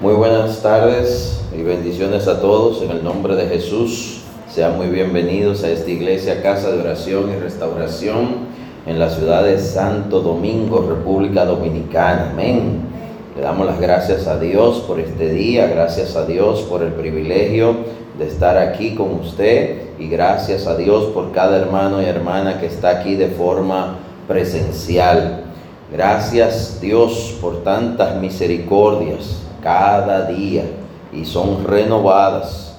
Muy buenas tardes y bendiciones a todos en el nombre de Jesús. Sean muy bienvenidos a esta iglesia, casa de oración y restauración en la ciudad de Santo Domingo, República Dominicana. Amén. Le damos las gracias a Dios por este día, gracias a Dios por el privilegio de estar aquí con usted y gracias a Dios por cada hermano y hermana que está aquí de forma presencial. Gracias Dios por tantas misericordias cada día y son renovadas.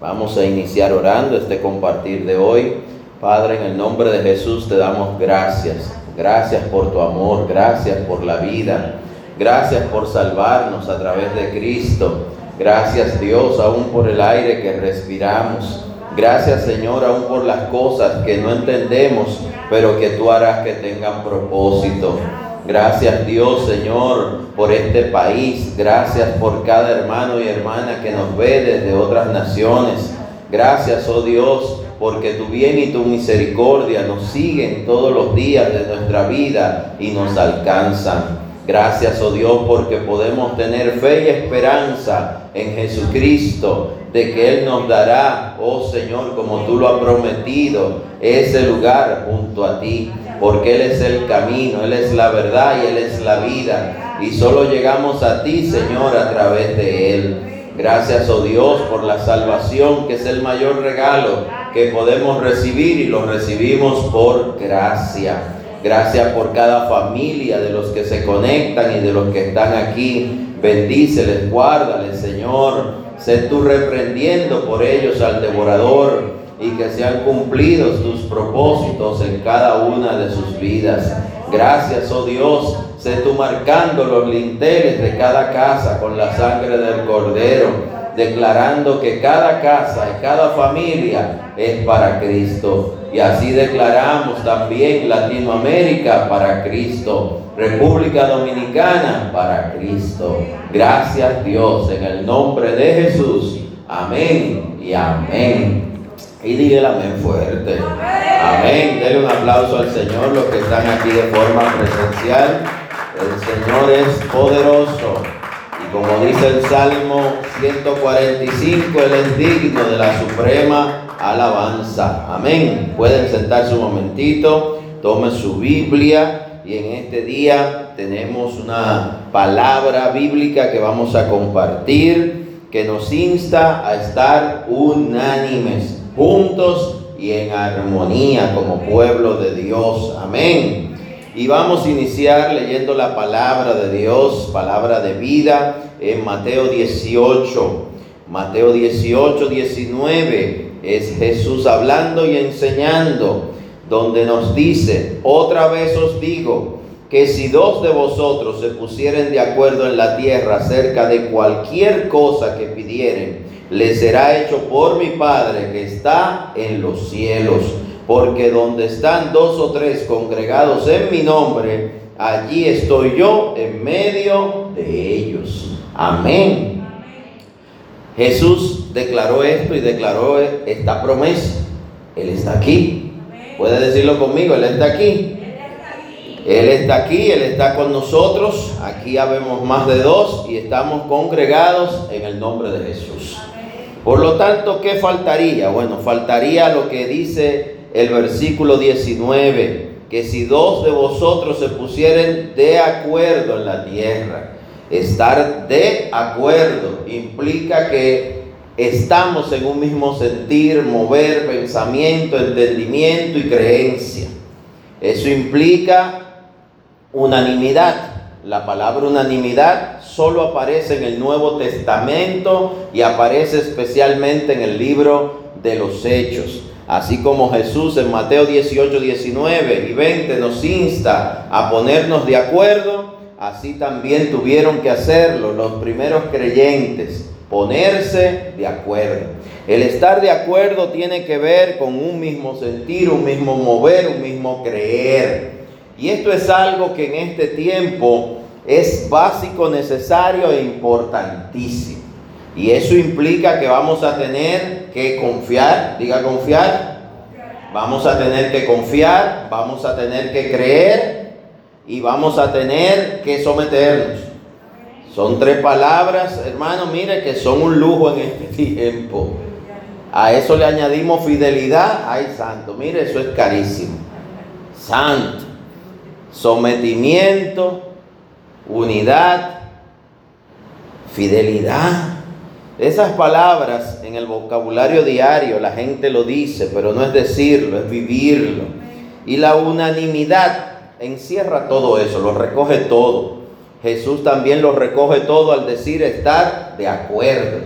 Vamos a iniciar orando este compartir de hoy. Padre, en el nombre de Jesús te damos gracias. Gracias por tu amor, gracias por la vida, gracias por salvarnos a través de Cristo. Gracias Dios aún por el aire que respiramos. Gracias Señor aún por las cosas que no entendemos, pero que tú harás que tengan propósito. Gracias Dios, Señor, por este país. Gracias por cada hermano y hermana que nos ve desde otras naciones. Gracias, oh Dios, porque tu bien y tu misericordia nos siguen todos los días de nuestra vida y nos alcanzan. Gracias, oh Dios, porque podemos tener fe y esperanza en Jesucristo, de que Él nos dará, oh Señor, como tú lo has prometido, ese lugar junto a ti porque Él es el camino, Él es la verdad y Él es la vida. Y solo llegamos a ti, Señor, a través de Él. Gracias, oh Dios, por la salvación, que es el mayor regalo que podemos recibir y lo recibimos por gracia. Gracias por cada familia de los que se conectan y de los que están aquí. Bendíceles, guárdales, Señor. Sé tú reprendiendo por ellos al devorador y que sean cumplidos tus propósitos en cada una de sus vidas. Gracias, oh Dios, sé tú marcando los linteles de cada casa con la sangre del Cordero, declarando que cada casa y cada familia es para Cristo. Y así declaramos también Latinoamérica para Cristo, República Dominicana para Cristo. Gracias Dios, en el nombre de Jesús. Amén y amén. Y dígale amén fuerte. Amén. Denle un aplauso al Señor, los que están aquí de forma presencial. El Señor es poderoso. Como dice el Salmo 145, Él es digno de la suprema alabanza. Amén. Pueden sentarse un momentito, tome su Biblia y en este día tenemos una palabra bíblica que vamos a compartir que nos insta a estar unánimes juntos y en armonía como pueblo de Dios. Amén. Y vamos a iniciar leyendo la palabra de Dios, palabra de vida, en Mateo 18. Mateo 18, 19 es Jesús hablando y enseñando, donde nos dice, otra vez os digo, que si dos de vosotros se pusieren de acuerdo en la tierra acerca de cualquier cosa que pidieren, le será hecho por mi Padre que está en los cielos. Porque donde están dos o tres congregados en mi nombre, allí estoy yo en medio de ellos. Amén. Jesús declaró esto y declaró esta promesa. Él está aquí. Puede decirlo conmigo, Él está aquí. Él está aquí, Él está con nosotros. Aquí habemos más de dos y estamos congregados en el nombre de Jesús. Por lo tanto, ¿qué faltaría? Bueno, faltaría lo que dice el versículo 19, que si dos de vosotros se pusieren de acuerdo en la tierra, estar de acuerdo implica que estamos en un mismo sentir, mover, pensamiento, entendimiento y creencia. Eso implica unanimidad. La palabra unanimidad solo aparece en el Nuevo Testamento y aparece especialmente en el libro de los Hechos. Así como Jesús en Mateo 18, 19 y 20 nos insta a ponernos de acuerdo, así también tuvieron que hacerlo los primeros creyentes, ponerse de acuerdo. El estar de acuerdo tiene que ver con un mismo sentir, un mismo mover, un mismo creer. Y esto es algo que en este tiempo es básico, necesario e importantísimo. Y eso implica que vamos a tener que confiar, diga confiar, vamos a tener que confiar, vamos a tener que creer y vamos a tener que someternos. Son tres palabras, hermano, mire que son un lujo en este tiempo. A eso le añadimos fidelidad. Ay, santo, mire, eso es carísimo. Santo. Sometimiento, unidad, fidelidad. Esas palabras en el vocabulario diario la gente lo dice, pero no es decirlo, es vivirlo. Y la unanimidad encierra todo eso, lo recoge todo. Jesús también lo recoge todo al decir estar de acuerdo.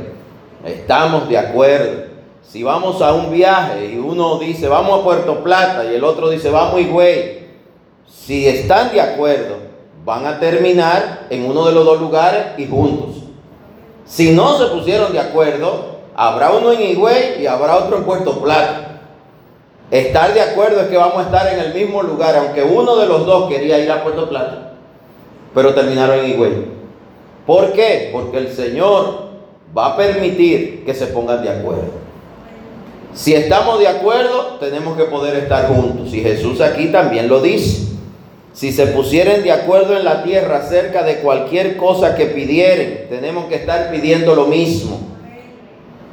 Estamos de acuerdo. Si vamos a un viaje y uno dice vamos a Puerto Plata y el otro dice vamos Higüey, si están de acuerdo, van a terminar en uno de los dos lugares y juntos. Si no se pusieron de acuerdo, habrá uno en Higüey y habrá otro en Puerto Plata. Estar de acuerdo es que vamos a estar en el mismo lugar, aunque uno de los dos quería ir a Puerto Plata, pero terminaron en Higüey. ¿Por qué? Porque el Señor va a permitir que se pongan de acuerdo. Si estamos de acuerdo, tenemos que poder estar juntos. Y Jesús aquí también lo dice. Si se pusieren de acuerdo en la tierra acerca de cualquier cosa que pidieren, tenemos que estar pidiendo lo mismo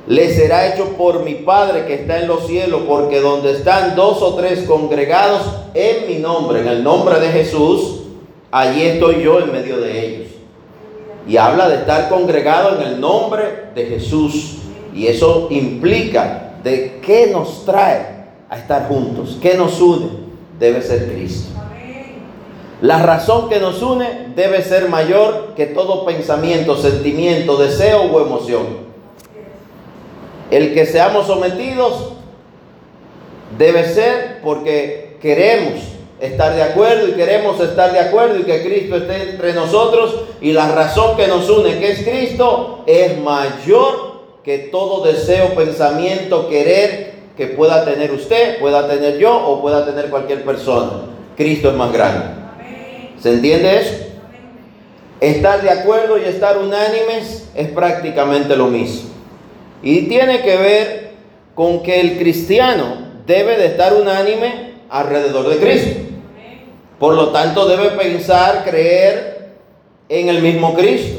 le será hecho por mi Padre que está en los cielos, porque donde están dos o tres congregados en mi nombre, en el nombre de Jesús, allí estoy yo en medio de ellos. Y habla de estar congregado en el nombre de Jesús. Y eso implica de qué nos trae a estar juntos, qué nos une, debe ser Cristo. La razón que nos une debe ser mayor que todo pensamiento, sentimiento, deseo o emoción. El que seamos sometidos debe ser porque queremos estar de acuerdo y queremos estar de acuerdo y que Cristo esté entre nosotros y la razón que nos une, que es Cristo, es mayor que todo deseo, pensamiento, querer que pueda tener usted, pueda tener yo o pueda tener cualquier persona. Cristo es más grande. ¿Se entiende eso? Estar de acuerdo y estar unánimes es prácticamente lo mismo. Y tiene que ver con que el cristiano debe de estar unánime alrededor de Cristo. Por lo tanto, debe pensar, creer en el mismo Cristo.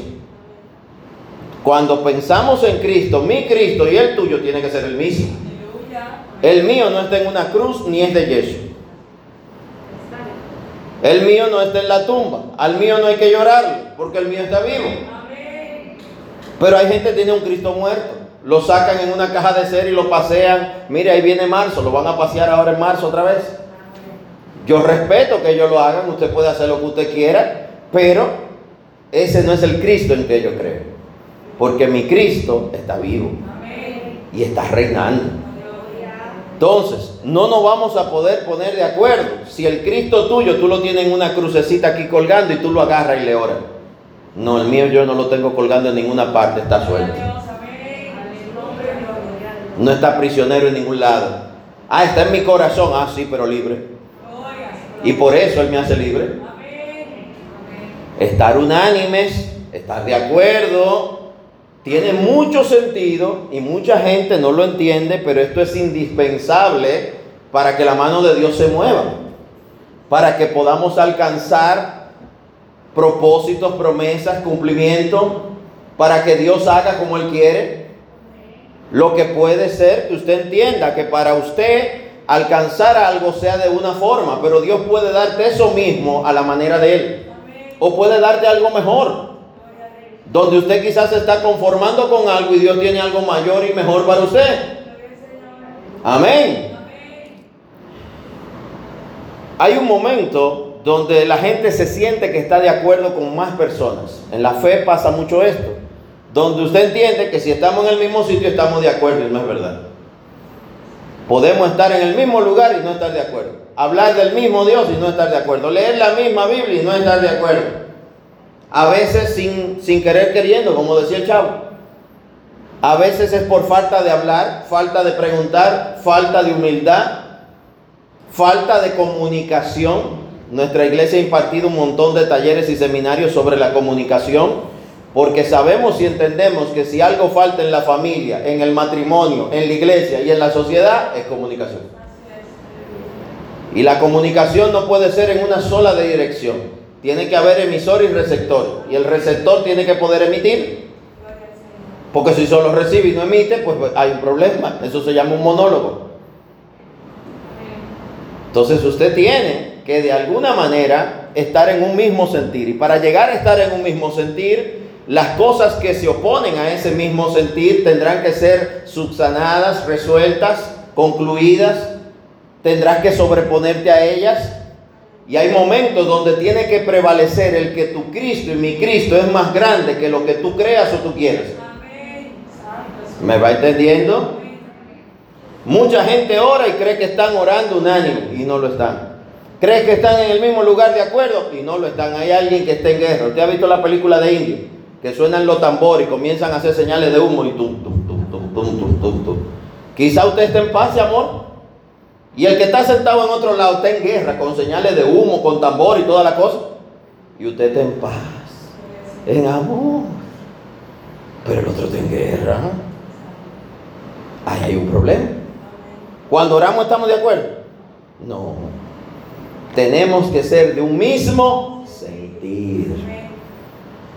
Cuando pensamos en Cristo, mi Cristo y el tuyo tiene que ser el mismo. El mío no está en una cruz ni es de yeso. El mío no está en la tumba. Al mío no hay que llorarlo porque el mío está vivo. Pero hay gente que tiene un Cristo muerto lo sacan en una caja de ser y lo pasean. Mire, ahí viene marzo, lo van a pasear ahora en marzo otra vez. Yo respeto que ellos lo hagan, usted puede hacer lo que usted quiera, pero ese no es el Cristo en que yo creo. Porque mi Cristo está vivo y está reinando. Entonces, no nos vamos a poder poner de acuerdo. Si el Cristo tuyo tú lo tienes en una crucecita aquí colgando y tú lo agarras y le oras. No, el mío yo no lo tengo colgando en ninguna parte, está suelto. No está prisionero en ningún lado. Ah, está en mi corazón. Ah, sí, pero libre. Y por eso Él me hace libre. Estar unánimes, estar de acuerdo, tiene mucho sentido y mucha gente no lo entiende, pero esto es indispensable para que la mano de Dios se mueva, para que podamos alcanzar propósitos, promesas, cumplimiento, para que Dios haga como Él quiere. Lo que puede ser que usted entienda que para usted alcanzar algo sea de una forma, pero Dios puede darte eso mismo a la manera de Él. O puede darte algo mejor. Donde usted quizás se está conformando con algo y Dios tiene algo mayor y mejor para usted. Amén. Hay un momento donde la gente se siente que está de acuerdo con más personas. En la fe pasa mucho esto donde usted entiende que si estamos en el mismo sitio estamos de acuerdo y no es verdad. Podemos estar en el mismo lugar y no estar de acuerdo. Hablar del mismo Dios y no estar de acuerdo. Leer la misma Biblia y no estar de acuerdo. A veces sin, sin querer queriendo, como decía el chavo. A veces es por falta de hablar, falta de preguntar, falta de humildad, falta de comunicación. Nuestra iglesia ha impartido un montón de talleres y seminarios sobre la comunicación porque sabemos y entendemos que si algo falta en la familia, en el matrimonio, en la iglesia y en la sociedad, es comunicación. Y la comunicación no puede ser en una sola dirección. Tiene que haber emisor y receptor. Y el receptor tiene que poder emitir. Porque si solo recibe y no emite, pues hay un problema. Eso se llama un monólogo. Entonces usted tiene que de alguna manera estar en un mismo sentir. Y para llegar a estar en un mismo sentir, las cosas que se oponen a ese mismo sentir tendrán que ser subsanadas, resueltas, concluidas. Tendrás que sobreponerte a ellas. Y hay momentos donde tiene que prevalecer el que tu Cristo y mi Cristo es más grande que lo que tú creas o tú quieras. ¿Me va entendiendo? Mucha gente ora y cree que están orando unánime y no lo están. Cree que están en el mismo lugar de acuerdo y no lo están. Hay alguien que está en guerra. Usted ha visto la película de Indio, que suenan los tambores y comienzan a hacer señales de humo y tum, tum, tum, tum, tum, tum, tum. Quizá usted esté en paz, amor. Y el que está sentado en otro lado está en guerra, con señales de humo, con tambor y toda la cosa. Y usted está en paz, en amor. Pero el otro está en guerra. Ahí hay un problema. Cuando oramos estamos de acuerdo. No. Tenemos que ser de un mismo sentir.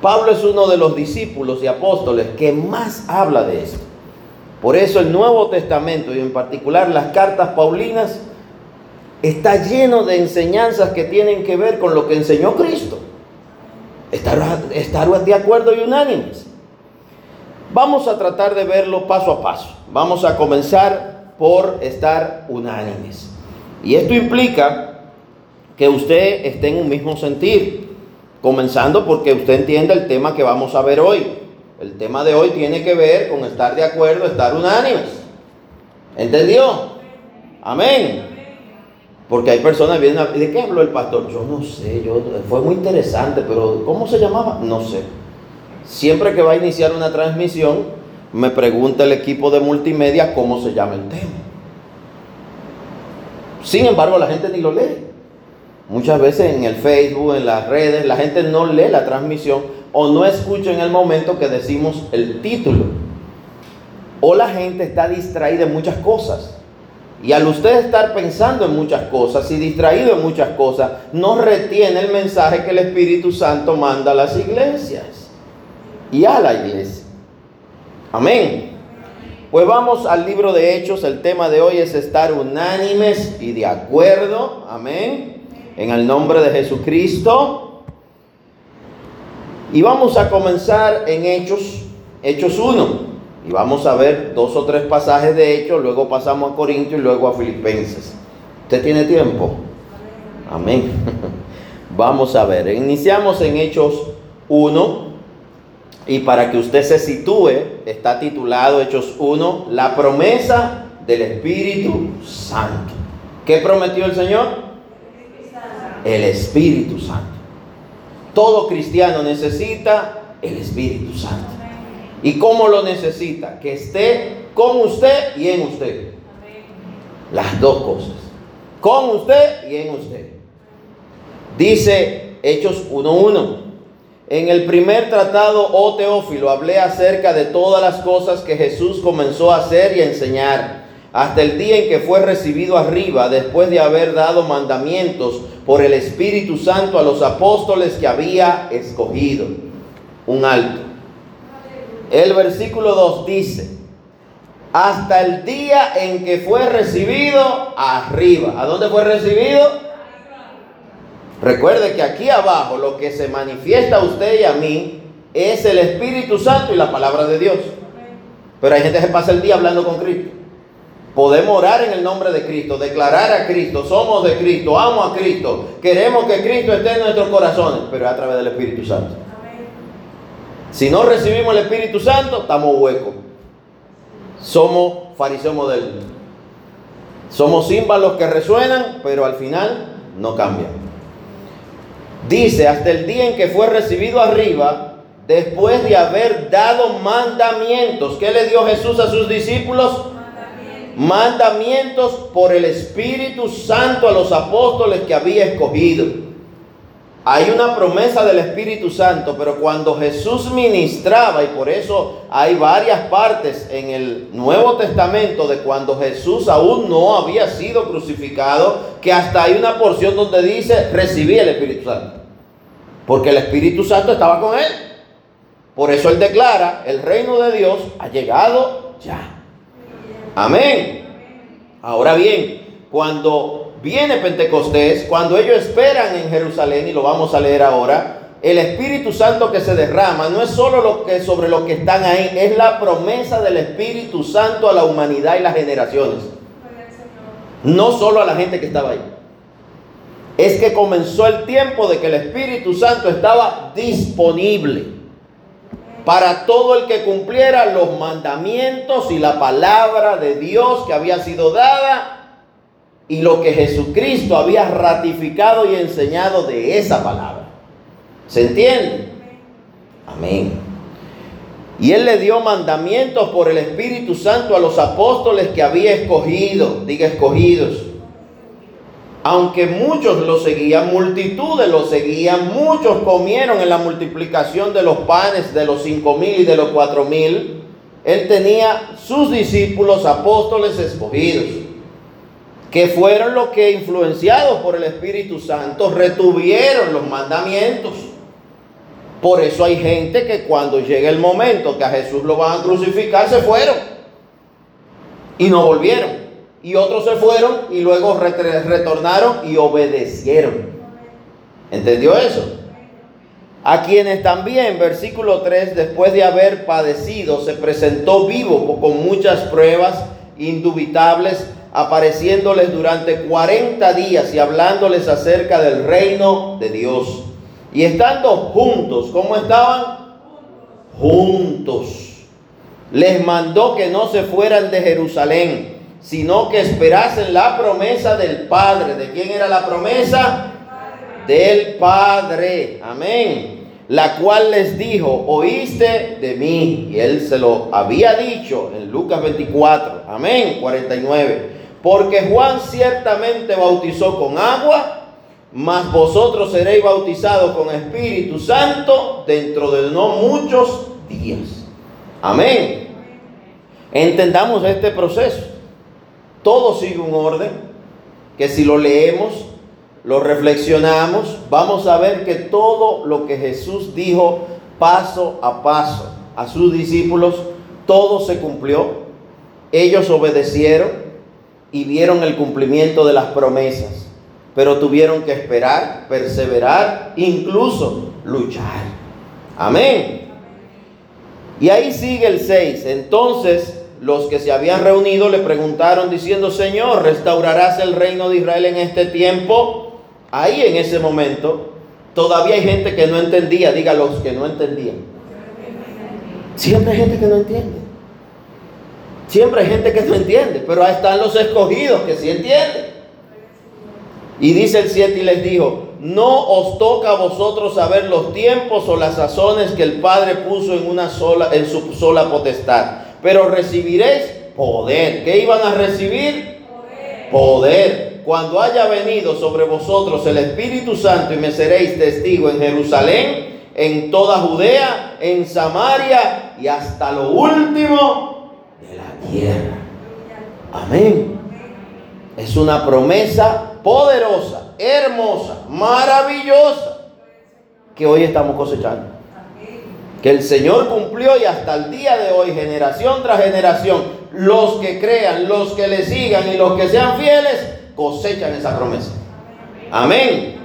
Pablo es uno de los discípulos y apóstoles que más habla de esto. Por eso el Nuevo Testamento y en particular las cartas paulinas está lleno de enseñanzas que tienen que ver con lo que enseñó Cristo. Estar, de acuerdo y unánimes. Vamos a tratar de verlo paso a paso. Vamos a comenzar por estar unánimes. Y esto implica que usted esté en un mismo sentir, comenzando porque usted entienda el tema que vamos a ver hoy. El tema de hoy tiene que ver con estar de acuerdo, estar unánimes. ¿Entendió? Amén. Porque hay personas que vienen a... ¿De qué habló el pastor? Yo no sé, yo, fue muy interesante, pero ¿cómo se llamaba? No sé. Siempre que va a iniciar una transmisión, me pregunta el equipo de multimedia cómo se llama el tema. Sin embargo, la gente ni lo lee. Muchas veces en el Facebook, en las redes, la gente no lee la transmisión o no escucha en el momento que decimos el título. O la gente está distraída en muchas cosas. Y al usted estar pensando en muchas cosas y distraído en muchas cosas, no retiene el mensaje que el Espíritu Santo manda a las iglesias y a la iglesia. Amén. Pues vamos al libro de Hechos. El tema de hoy es estar unánimes y de acuerdo. Amén. En el nombre de Jesucristo. Y vamos a comenzar en Hechos, Hechos 1. Y vamos a ver dos o tres pasajes de Hechos. Luego pasamos a Corintios y luego a Filipenses. ¿Usted tiene tiempo? Amén. Vamos a ver. Iniciamos en Hechos 1 y para que usted se sitúe, está titulado Hechos 1, la promesa del Espíritu Santo. ¿Qué prometió el Señor? El Espíritu Santo. Todo cristiano necesita el Espíritu Santo. ¿Y cómo lo necesita? Que esté con usted y en usted. Las dos cosas. Con usted y en usted. Dice Hechos 1.1. En el primer tratado, oh Teófilo, hablé acerca de todas las cosas que Jesús comenzó a hacer y a enseñar, hasta el día en que fue recibido arriba, después de haber dado mandamientos por el Espíritu Santo a los apóstoles que había escogido. Un alto. El versículo 2 dice, hasta el día en que fue recibido arriba. ¿A dónde fue recibido? Recuerde que aquí abajo lo que se manifiesta a usted y a mí es el Espíritu Santo y la palabra de Dios. Pero hay gente que pasa el día hablando con Cristo. Podemos orar en el nombre de Cristo, declarar a Cristo, somos de Cristo, amo a Cristo, queremos que Cristo esté en nuestros corazones, pero es a través del Espíritu Santo. Si no recibimos el Espíritu Santo, estamos huecos. Somos fariseos modernos. Somos címbalos que resuenan, pero al final no cambian. Dice, hasta el día en que fue recibido arriba, después de haber dado mandamientos. ¿Qué le dio Jesús a sus discípulos? Mandamientos. por el Espíritu Santo a los apóstoles que había escogido. Hay una promesa del Espíritu Santo, pero cuando Jesús ministraba, y por eso hay varias partes en el Nuevo Testamento de cuando Jesús aún no había sido crucificado, que hasta hay una porción donde dice, recibí el Espíritu Santo. porque el Espíritu Santo estaba con él. Por eso él declara, el reino de Dios ha llegado ya. Amén. Ahora bien, cuando viene Pentecostés, cuando ellos esperan en Jerusalén, y lo vamos a leer ahora, el Espíritu Santo que se derrama no es solo lo que sobre los que están ahí, es la promesa del Espíritu Santo a la humanidad y las generaciones. No solo a la gente que estaba ahí. Es que comenzó el tiempo de que el Espíritu Santo estaba disponible para todo el que cumpliera los mandamientos y la palabra de Dios que había sido dada y lo que Jesucristo había ratificado y enseñado de esa palabra. ¿Se entiende? Amén. Y él le dio mandamientos por el Espíritu Santo a los apóstoles que había escogido, diga escogidos. Aunque muchos lo seguían, multitudes lo seguían, muchos comieron en la multiplicación de los panes de los cinco mil y de los cuatro mil. Él tenía sus discípulos apóstoles escogidos, que fueron los que influenciados por el Espíritu Santo retuvieron los mandamientos. Por eso hay gente que cuando llega el momento que a Jesús lo van a crucificar, se fueron y no volvieron. Y otros se fueron y luego retornaron y obedecieron. ¿Entendió eso? A quienes también, versículo 3, después de haber padecido, se presentó vivo con muchas pruebas indubitables, apareciéndoles durante 40 días y hablándoles acerca del reino de Dios y estando juntos, ¿cómo estaban? Juntos. Les mandó que no se fueran de Jerusalén, sino que esperasen la promesa del Padre. ¿De quién era la promesa? Del Padre. Amén. La cual les dijo, oíste de mí. Y él se lo había dicho en Lucas 24. Amén. 49. Porque Juan ciertamente bautizó con agua mas vosotros seréis bautizados con Espíritu Santo dentro de no muchos días. Amén. Entendamos este proceso. Todo sigue un orden que si lo leemos, lo reflexionamos, vamos a ver que todo lo que Jesús dijo paso a paso a sus discípulos, todo se cumplió. Ellos obedecieron y vieron el cumplimiento de las promesas pero tuvieron que esperar, perseverar, incluso luchar. Amén. Y ahí sigue el 6. Entonces los que se habían reunido le preguntaron diciendo, Señor, ¿restaurarás el reino de Israel en este tiempo? Ahí en ese momento todavía hay gente que no entendía, diga los que no entendían. Siempre hay gente que no entiende. Siempre hay gente que no entiende, pero ahí están los escogidos que sí entienden. Y dice el 7 y les dijo, no os toca a vosotros saber los tiempos o las sazones que el Padre puso en una sola en su sola potestad, pero recibiréis poder. ¿Qué iban a recibir? Poder. Cuando haya venido sobre vosotros el Espíritu Santo y me seréis testigo en Jerusalén, en toda Judea, en Samaria y hasta lo último de la tierra. Amén. Es una promesa poderosa, hermosa, maravillosa que hoy estamos cosechando. Que el Señor cumplió y hasta el día de hoy, generación tras generación, los que crean, los que le sigan y los que sean fieles, cosechan esa promesa. Amén.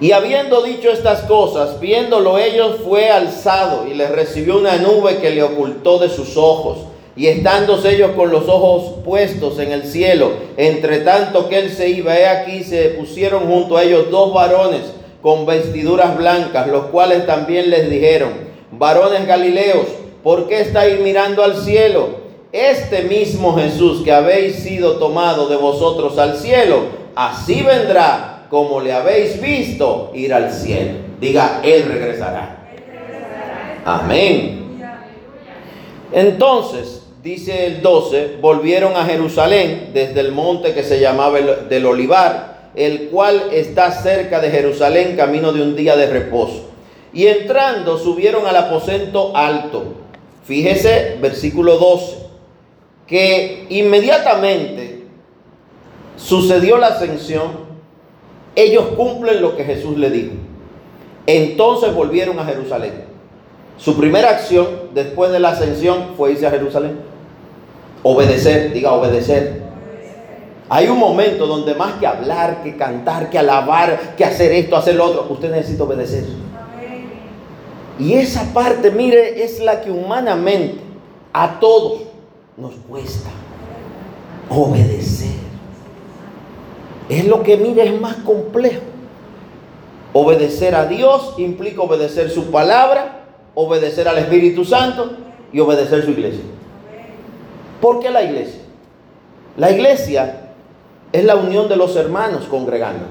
Y habiendo dicho estas cosas, viéndolo ellos, fue alzado y les recibió una nube que le ocultó de sus ojos. Y estándose ellos con los ojos puestos en el cielo, entre tanto que él se iba, he aquí se pusieron junto a ellos dos varones con vestiduras blancas, los cuales también les dijeron, varones galileos, ¿por qué estáis mirando al cielo? Este mismo Jesús que habéis sido tomado de vosotros al cielo, así vendrá como le habéis visto ir al cielo. Diga, Él regresará. Amén. Entonces, dice el 12, volvieron a Jerusalén desde el monte que se llamaba el, del Olivar, el cual está cerca de Jerusalén, camino de un día de reposo. Y entrando subieron al aposento alto. Fíjese, versículo 12, que inmediatamente sucedió la ascensión, ellos cumplen lo que Jesús le dijo. Entonces volvieron a Jerusalén. Su primera acción después de la ascensión fue irse a Jerusalén. Obedecer, diga obedecer. Hay un momento donde más que hablar, que cantar, que alabar, que hacer esto, hacer lo otro, usted necesita obedecer. Y esa parte, mire, es la que humanamente a todos nos cuesta. Obedecer. Es lo que, mire, es más complejo. Obedecer a Dios implica obedecer su palabra, obedecer al Espíritu Santo y obedecer su iglesia. ¿Por qué la iglesia? La iglesia es la unión de los hermanos congregándonos.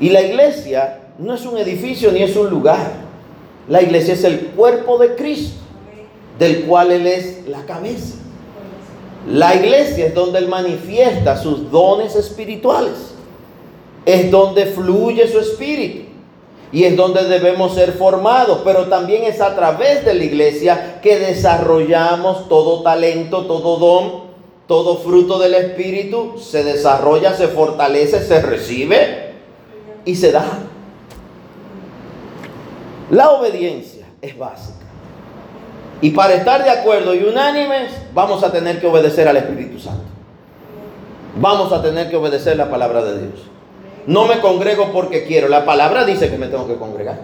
Y la iglesia no es un edificio ni es un lugar. La iglesia es el cuerpo de Cristo, del cual Él es la cabeza. La iglesia es donde Él manifiesta sus dones espirituales. Es donde fluye su espíritu. Y es donde debemos ser formados. Pero también es a través de la iglesia que desarrollamos todo talento, todo don, todo fruto del espíritu. Se desarrolla, se fortalece, se recibe y se da. La obediencia es básica. Y para estar de acuerdo y unánimes, vamos a tener que obedecer al Espíritu Santo. Vamos a tener que obedecer la palabra de Dios. No me congrego porque quiero. La palabra dice que me tengo que congregar.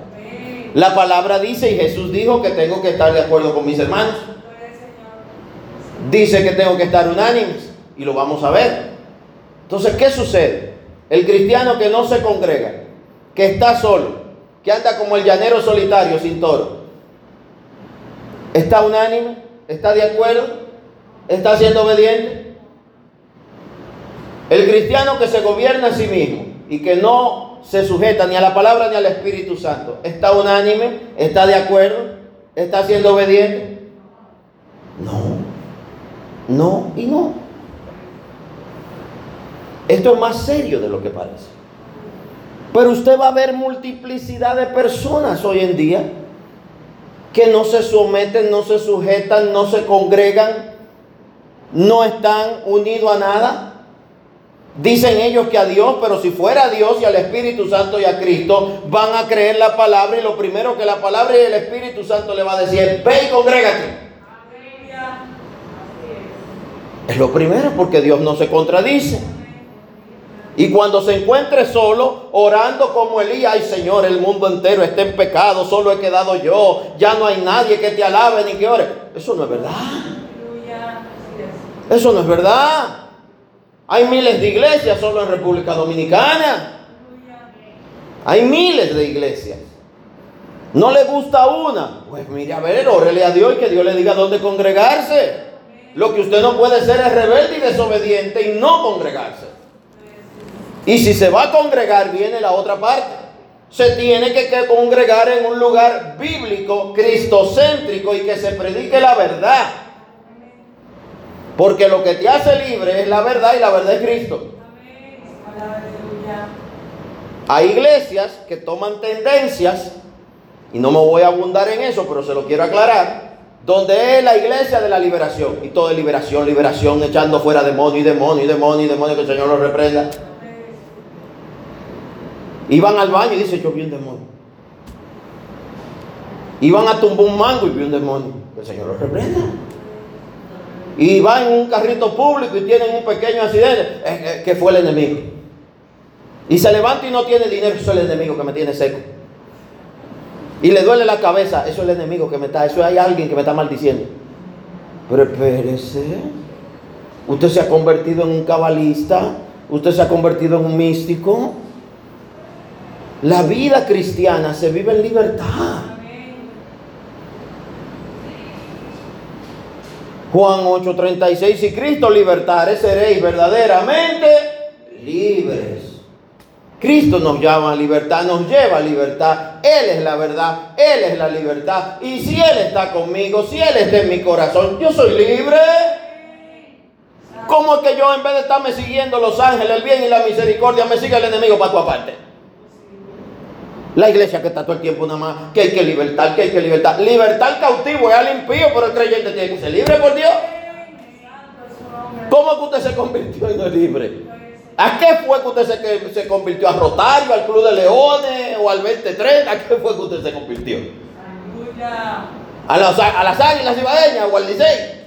La palabra dice y Jesús dijo que tengo que estar de acuerdo con mis hermanos. Dice que tengo que estar unánimes y lo vamos a ver. Entonces, ¿qué sucede? El cristiano que no se congrega, que está solo, que anda como el llanero solitario sin toro, ¿Está unánime? ¿Está de acuerdo? ¿Está siendo obediente? El cristiano que se gobierna a sí mismo y que no se sujeta ni a la palabra ni al Espíritu Santo, ¿está unánime? ¿Está de acuerdo? ¿Está siendo obediente? No, no y no. Esto es más serio de lo que parece. Pero usted va a ver multiplicidad de personas hoy en día que no se someten, no se sujetan, no se congregan, no están unidos a nada. Dicen ellos que a Dios, pero si fuera a Dios y al Espíritu Santo y a Cristo, van a creer la palabra y lo primero que la palabra y el Espíritu Santo le va a decir es, ve y congrégate. Es lo primero porque Dios no se contradice. Y cuando se encuentre solo, orando como Elías, ay Señor, el mundo entero está en pecado, solo he quedado yo, ya no hay nadie que te alabe ni que ore. Eso no es verdad. Eso no es verdad. Hay miles de iglesias solo en República Dominicana. Hay miles de iglesias. ¿No le gusta una? Pues mire, a ver, órele a Dios y que Dios le diga dónde congregarse. Lo que usted no puede ser es rebelde y desobediente y no congregarse. Y si se va a congregar, viene la otra parte. Se tiene que congregar en un lugar bíblico, cristocéntrico y que se predique la verdad. Porque lo que te hace libre es la verdad y la verdad es Cristo. Hay iglesias que toman tendencias, y no me voy a abundar en eso, pero se lo quiero aclarar, donde es la iglesia de la liberación. Y todo es liberación, liberación, echando fuera demonio y demonio y demonio y demonio, que el Señor lo reprenda. Iban al baño y dice, yo vi un demonio. Iban a tumbar un mango y vi un demonio. El Señor lo reprenda. Y van en un carrito público y tienen un pequeño accidente, eh, eh, que fue el enemigo. Y se levanta y no tiene dinero, eso es el enemigo que me tiene seco. Y le duele la cabeza, eso es el enemigo que me está, eso hay alguien que me está maldiciendo. Pero espérese, usted se ha convertido en un cabalista, usted se ha convertido en un místico. La vida cristiana se vive en libertad. Juan 8:36, si Cristo libertare, seréis verdaderamente libres. Cristo nos llama a libertad, nos lleva a libertad. Él es la verdad, Él es la libertad. Y si Él está conmigo, si Él está en mi corazón, yo soy libre. ¿Cómo es que yo en vez de estarme siguiendo los ángeles, el bien y la misericordia, me siga el enemigo para tu aparte? La iglesia que está todo el tiempo nada más, que hay que libertar, que hay que libertar. Libertar cautivo es al impío, pero el creyente tiene que ser libre por Dios. ¿Cómo que usted se convirtió en no libre? ¿A qué fue que usted se, se convirtió? ¿A Rotario, al Club de Leones o al 23? ¿A qué fue que usted se convirtió? ¿A las, a las águilas ibaeñas o al Licey?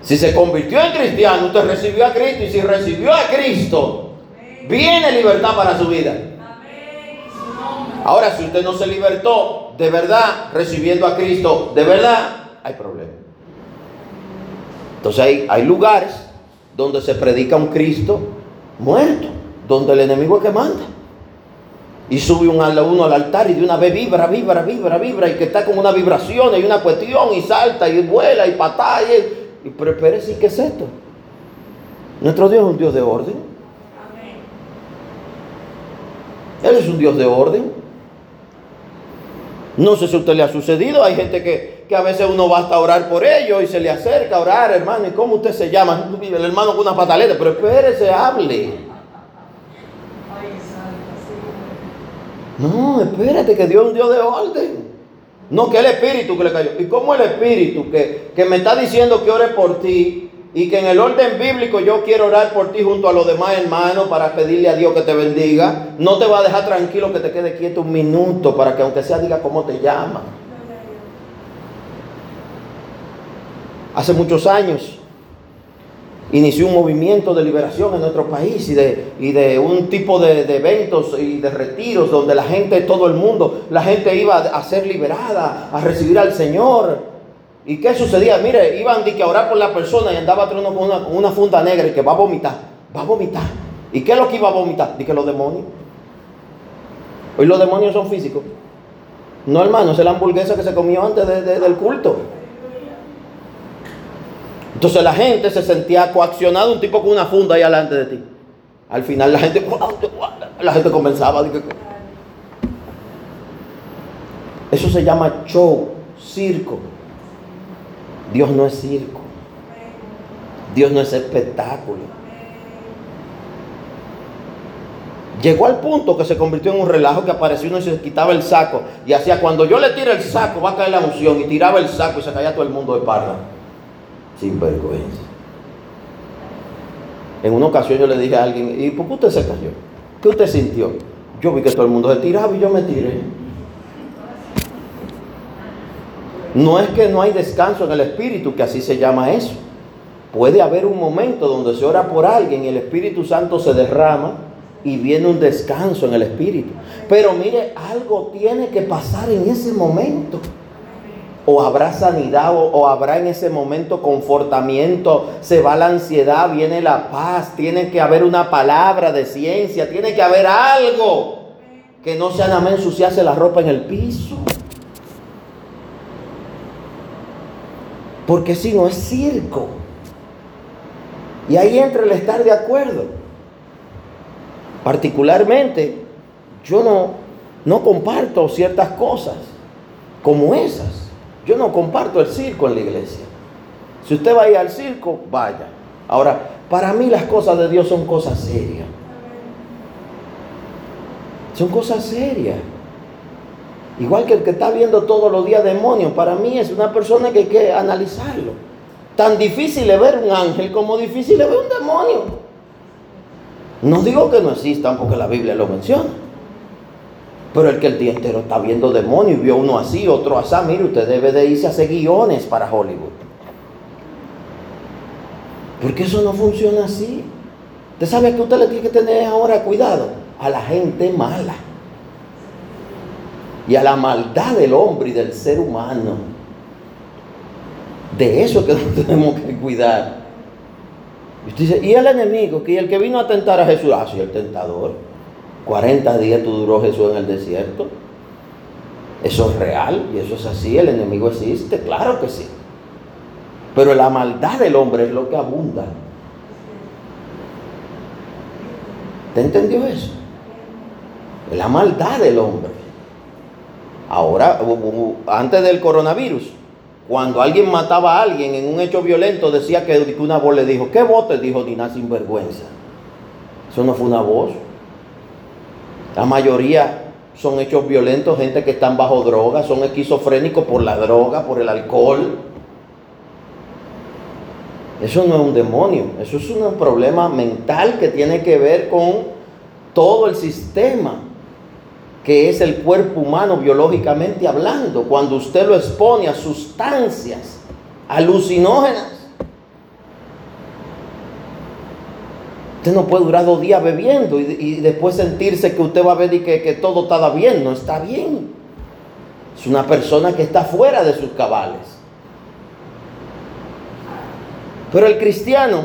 Si se convirtió en cristiano, usted recibió a Cristo y si recibió a Cristo, viene libertad para su vida. Ahora, si usted no se libertó de verdad, recibiendo a Cristo de verdad, hay problema. Entonces hay, hay lugares donde se predica un Cristo muerto, donde el enemigo es que manda. Y sube un, uno al altar y de una vez vibra, vibra, vibra, vibra, y que está con una vibración y una cuestión, y salta y vuela y patalla. Y, y pero, ¿qué es esto? Nuestro Dios es un Dios de orden. Él es un Dios de orden. No sé si a usted le ha sucedido, hay gente que, que a veces uno basta a orar por ellos y se le acerca a orar, hermano, ¿y cómo usted se llama? El hermano con una pataleta, pero espérese, hable. No, espérate, que Dios es un Dios de orden. No que el espíritu que le cayó. ¿Y cómo el espíritu que, que me está diciendo que ore por ti y que en el orden bíblico yo quiero orar por ti junto a los demás hermanos para pedirle a Dios que te bendiga, no te va a dejar tranquilo que te quede quieto un minuto para que aunque sea diga cómo te llama. Hace muchos años inició un movimiento de liberación en nuestro país y de, y de un tipo de, eventos y de retiros donde la gente, todo el mundo, la gente iba a ser liberada, a recibir al Señor. ¿Y qué sucedía? Mire, iban de que a orar por la persona y andaba con una, una, funda negra y que va a vomitar, va a vomitar. ¿Y qué es lo que iba a vomitar? Dice que los demonios. Hoy los demonios son físicos. No, hermano, es la hamburguesa que se comió antes del culto. Entonces la gente se sentía coaccionada, un tipo con una funda ahí delante de ti. Al final la gente, la gente comenzaba. Eso se llama show, circo. Dios no es circo. Dios no es espectáculo. Llegó al punto que se convirtió en un relajo que apareció uno y se quitaba el saco. Y hacía, cuando yo le tire el saco, va a caer la unción. Y tiraba el saco y se caía todo el mundo de parda. Sin vergüenza. En una ocasión yo le dije a alguien, ¿y por qué usted se cayó? ¿Qué usted sintió? Yo vi que todo el mundo se tiraba y yo me tiré. No es que no hay descanso en el Espíritu, que así se llama eso. Puede haber un momento donde se ora por alguien y el Espíritu Santo se derrama y viene un descanso en el Espíritu. Pero mire, algo tiene que pasar en ese momento. O habrá sanidad o, o, habrá en ese momento confortamiento, se va la ansiedad, viene la paz, tiene que haber una palabra de ciencia, tiene que haber algo que no sea nada más ensuciarse la ropa en el piso. Porque si no es circo. Y ahí entra el estar de acuerdo. Particularmente, yo no, no comparto ciertas cosas como esas. Yo no comparto el circo en la iglesia. Si usted va a ir al circo, vaya. Ahora, para mí las cosas de Dios son cosas serias. Son cosas serias. Igual que el que está viendo todos los días demonios, para mí es una persona que hay que analizarlo. Tan difícil es ver un ángel como difícil es ver un demonio. No digo que no existan porque la Biblia lo menciona. Pero el que el día entero está viendo demonios y vio uno así, otro así, mire, usted debe de irse a hacer guiones para Hollywood. Porque eso no funciona así. Usted sabe que usted le tiene que tener ahora cuidado a la gente mala y a la maldad del hombre y del ser humano. De eso que tenemos que cuidar. Y usted dice, ¿y el enemigo? Que el que vino a tentar a Jesús, ah, sí, el tentador. 40 días tú duró Jesús en el desierto. Eso es real y eso es así, el enemigo existe, claro que sí. Pero la maldad del hombre es lo que abunda. ¿Te entendió eso? La maldad del hombre. Ahora, antes del coronavirus, cuando alguien mataba a alguien en un hecho violento, decía que una voz le dijo, ¿qué voz te dijo Dina sin vergüenza? Eso no fue una voz. La mayoría son hechos violentos, gente que están bajo droga, son esquizofrénicos por la droga, por el alcohol. Eso no es un demonio, eso es un problema mental que tiene que ver con todo el sistema que es el cuerpo humano biológicamente hablando, cuando usted lo expone a sustancias alucinógenas. Usted no puede durar dos días bebiendo y, después sentirse que usted va a ver y que, que todo está bien, no está bien. Es una persona que está fuera de sus cabales. Pero el cristiano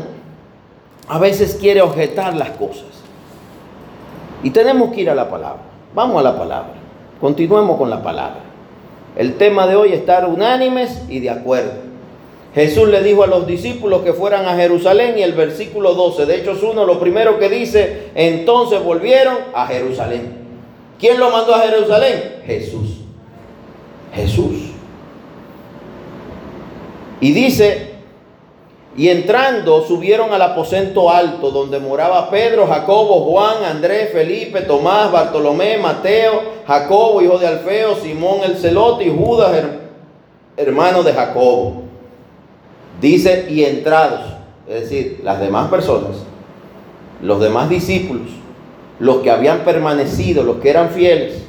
a veces quiere objetar las cosas. Y tenemos que ir a la palabra. Vamos a la palabra. Continuemos con la palabra. El tema de hoy es estar unánimes y de acuerdo. Jesús le dijo a los discípulos que fueran a Jerusalén y el versículo 12 de Hechos 1 lo primero que dice, entonces volvieron a Jerusalén. ¿Quién lo mandó a Jerusalén? Jesús. Jesús. Y dice, y entrando subieron al aposento alto donde moraba Pedro, Jacobo, Juan, Andrés, Felipe, Tomás, Bartolomé, Mateo, Jacobo, hijo de Alfeo, Simón el celote y Judas, hermano de Jacobo. Dice, y entrados, es decir, las demás personas, los demás discípulos, los que habían permanecido, los que eran fieles,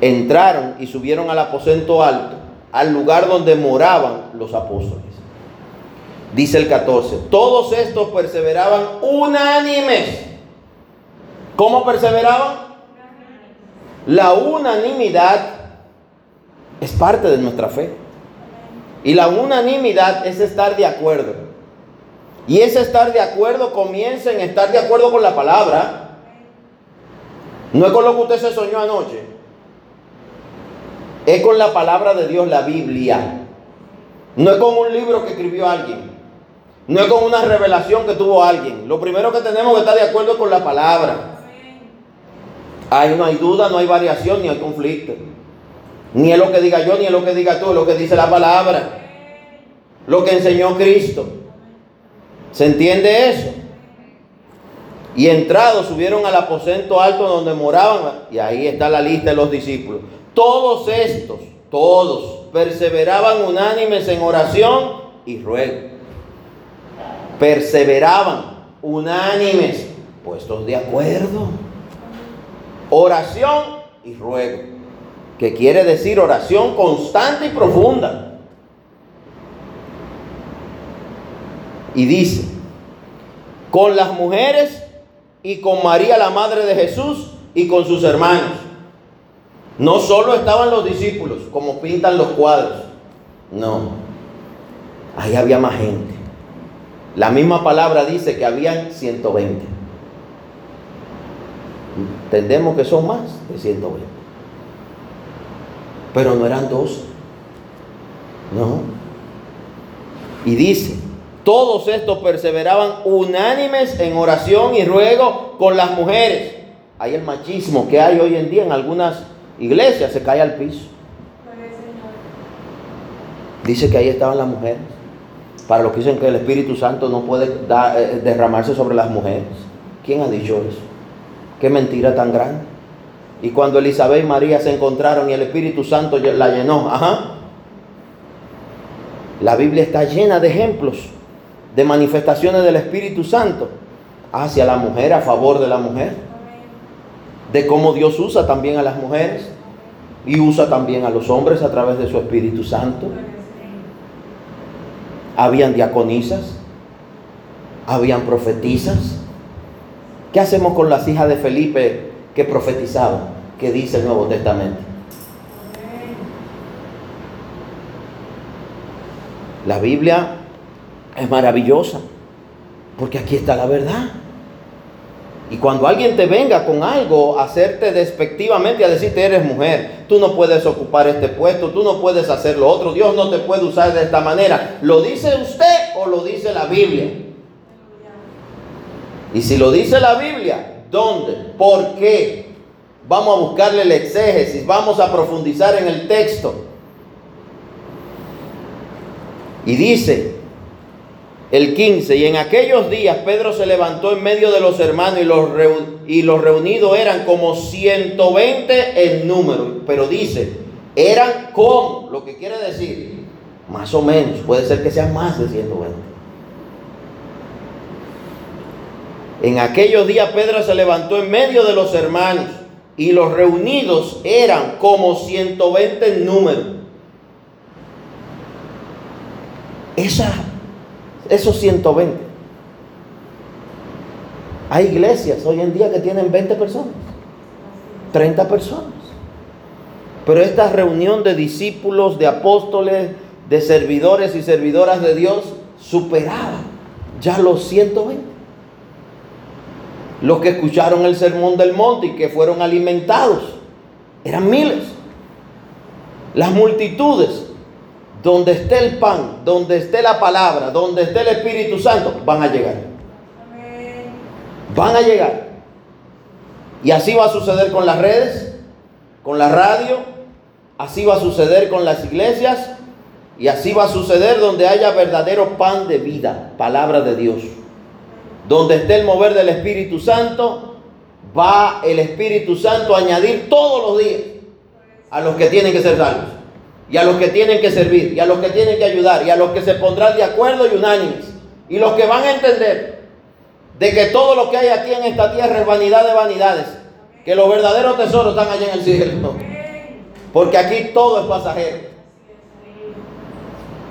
entraron y subieron al aposento alto, al lugar donde moraban los apóstoles. Dice el 14, todos estos perseveraban unánimes. ¿Cómo perseveraban? La unanimidad es parte de nuestra fe. Y la unanimidad es estar de acuerdo. Y ese estar de acuerdo comienza en estar de acuerdo con la palabra. No es con lo que usted se soñó anoche. Es con la palabra de Dios, la Biblia. No es con un libro que escribió alguien. No es con una revelación que tuvo alguien. Lo primero que tenemos que estar de acuerdo con la palabra. Ahí no hay duda, no hay variación, ni hay conflicto. Ni es lo que diga yo, ni es lo que diga tú, es lo que dice la palabra. Lo que enseñó Cristo. ¿Se entiende eso? Y entrados subieron al aposento alto donde moraban. Y ahí está la lista de los discípulos. Todos estos, todos, perseveraban unánimes en oración y ruego perseveraban unánimes, puestos de acuerdo. Oración y ruego, que quiere decir oración constante y profunda. Y dice, con las mujeres y con María la Madre de Jesús y con sus hermanos. No solo estaban los discípulos, como pintan los cuadros. No, ahí había más gente. La misma palabra dice que habían 120. Entendemos que son más de 120. Pero no eran dos. No. Y dice, todos estos perseveraban unánimes en oración y ruego con las mujeres. Hay el machismo que hay hoy en día en algunas iglesias, se cae al piso. Dice que ahí estaban las mujeres para los que dicen que el Espíritu Santo no puede eh, derramarse sobre las mujeres. ¿Quién ha dicho eso? Qué mentira tan grande. Y cuando Elizabeth y María se encontraron y el Espíritu Santo la llenó, ajá. La Biblia está llena de ejemplos de manifestaciones del Espíritu Santo hacia la mujer, a favor de la mujer. De cómo Dios usa también a las mujeres y usa también a los hombres a través de su Espíritu Santo habían diaconisas, habían profetisas. ¿Qué hacemos con las hijas de Felipe que profetizaban? Que dice el Nuevo Testamento. La Biblia es maravillosa porque aquí está la verdad. Y cuando alguien te venga con algo, hacerte despectivamente, a decirte eres mujer, tú no puedes ocupar este puesto, tú no puedes hacer lo otro, Dios no te puede usar de esta manera. ¿Lo dice usted o lo dice la Biblia? Y si lo dice la Biblia, ¿dónde? ¿Por qué? Vamos a buscarle el exégesis, vamos a profundizar en el texto. Y dice, el 15, y en aquellos días Pedro se levantó en medio de los hermanos y los, y los reunidos eran como 120 en número, pero dice, eran con, lo que quiere decir, Más o menos, puede ser que sean más de 120. En aquellos días Pedro se levantó en medio de los hermanos y los reunidos eran como 120 en número. Esa, esos 120. Hay iglesias hoy en día que tienen 20 personas, 30 personas. Pero esta reunión de discípulos, de apóstoles, de servidores y servidoras de Dios superaba ya los 120. Los que escucharon el sermón del monte y que fueron alimentados eran miles. Las multitudes, donde esté el pan, donde esté la palabra, donde esté el Espíritu Santo, van a llegar. Van a llegar. Y así va a suceder con las redes, con la radio, así va a suceder con las iglesias y así va a suceder donde haya verdadero pan de vida, palabra de Dios. Donde esté el mover del Espíritu Santo, va el Espíritu Santo a añadir todos los días a los que tienen que ser salvos, y a los que tienen que servir, y a los que tienen que ayudar, y a los que se pondrán de acuerdo y unánimes, y los que van a entender de que todo lo que hay aquí en esta tierra es vanidad de vanidades, que los verdaderos tesoros están allá en el cielo, porque aquí todo es pasajero.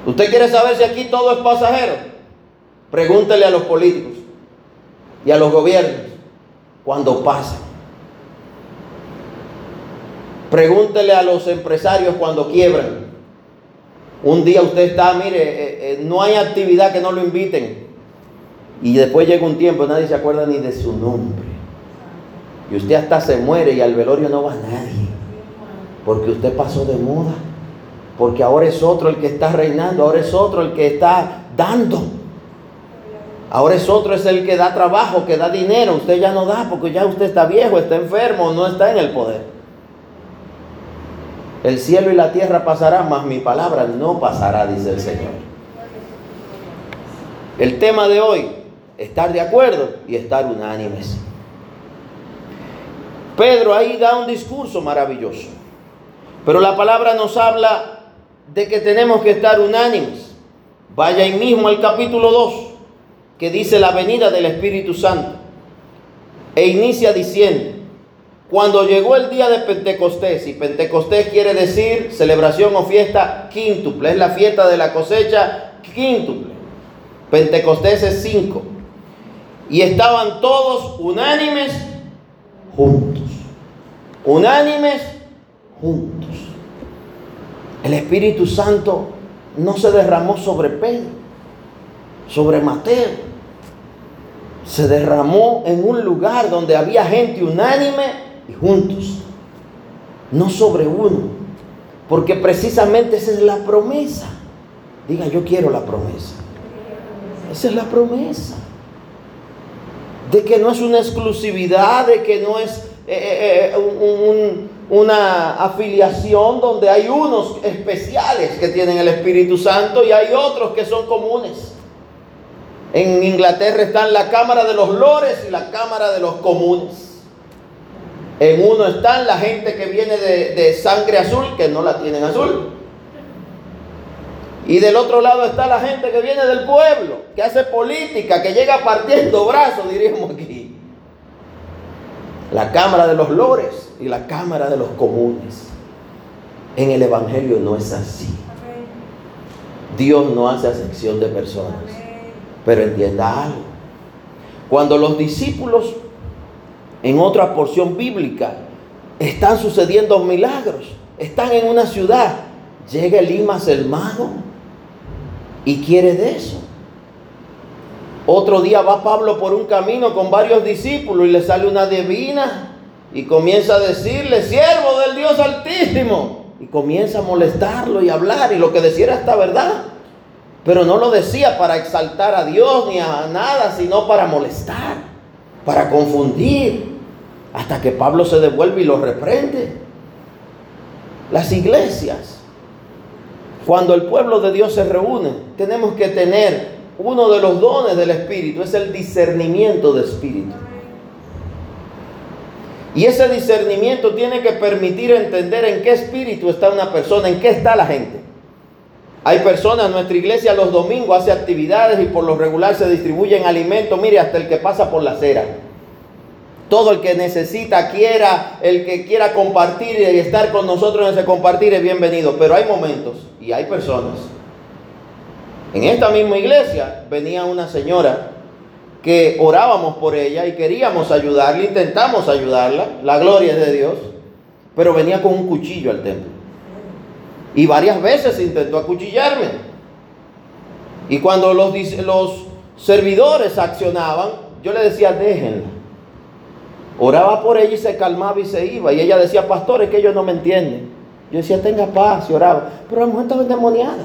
¿Usted quiere saber si aquí todo es pasajero? Pregúntele a los políticos y a los gobiernos cuando pasan. Pregúntele a los empresarios cuando quiebran. Un día usted está, mire, eh, eh, no hay actividad que no lo inviten. Y después llega un tiempo, nadie se acuerda ni de su nombre. Y usted hasta se muere y al velorio no va nadie. Porque usted pasó de moda. Porque ahora es otro el que está reinando, ahora es otro el que está dando. Ahora es otro es el que da trabajo, que da dinero. Usted ya no da porque ya usted está viejo, está enfermo, no está en el poder. El cielo y la tierra pasarán, mas mi palabra no pasará, dice el Señor. El tema de hoy, estar de acuerdo y estar unánimes. Pedro ahí da un discurso maravilloso. Pero la palabra nos habla de que tenemos que estar unánimes. Vaya ahí mismo al capítulo 2, que dice la venida del Espíritu Santo. E inicia diciendo, cuando llegó el día de Pentecostés, y Pentecostés quiere decir celebración o fiesta quíntuple, es la fiesta de la cosecha quíntuple. Pentecostés es cinco. Y estaban todos unánimes juntos. Unánimes juntos. El Espíritu Santo no se derramó sobre Pedro, sobre Mateo. Se derramó en un lugar donde había gente unánime y juntos, no sobre uno, porque precisamente esa es la promesa. Diga, yo quiero la promesa. Esa es la promesa. De que no es una exclusividad, de que no es eh, eh, eh, una afiliación donde hay unos especiales que tienen el Espíritu Santo y hay otros que son comunes. En Inglaterra están la Cámara de los Lores y la Cámara de los Comunes. En uno están la gente que viene de, sangre azul, que no la tienen azul. Y del otro lado está la gente que viene del pueblo, que hace política, que llega partiendo brazos, diríamos aquí. La Cámara de los Lores y la Cámara de los Comunes. En el Evangelio no es así. Dios no hace acepción de personas. Pero entienda algo. Cuando los discípulos en otra porción bíblica, están sucediendo milagros. Están en una ciudad. Llega Elimas el mago y quiere de eso. Otro día va Pablo por un camino con varios discípulos y le sale una divina y comienza a decirle, siervo del Dios Altísimo. Y comienza a molestarlo y hablar y lo que decía era esta verdad. Pero no lo decía para exaltar a Dios ni a nada, sino para molestar, para confundir hasta que Pablo se devuelve y lo reprende. Las iglesias, cuando el pueblo de Dios se reúne, tenemos que tener uno de los dones del Espíritu, es el discernimiento de Espíritu. Y ese discernimiento tiene que permitir entender en qué espíritu está una persona, en qué está la gente. Hay personas, nuestra iglesia los domingos hace actividades y por lo regular se distribuyen alimentos, mire, hasta el que pasa por la acera. Todo el que necesita, quiera, el que quiera compartir y estar con nosotros en ese compartir es bienvenido. Pero hay momentos y hay personas. En esta misma iglesia venía una señora que orábamos por ella y queríamos ayudarla, intentamos ayudarla, la gloria es de Dios, pero venía con un cuchillo al templo. Y varias veces intentó acuchillarme. Y cuando los, los servidores accionaban, yo le decía, déjenla. Oraba por ella y se calmaba y se iba. Y ella decía, pastor, es que ellos no me entienden. Yo decía, tenga paz y oraba. Pero la mujer estaba endemoniada.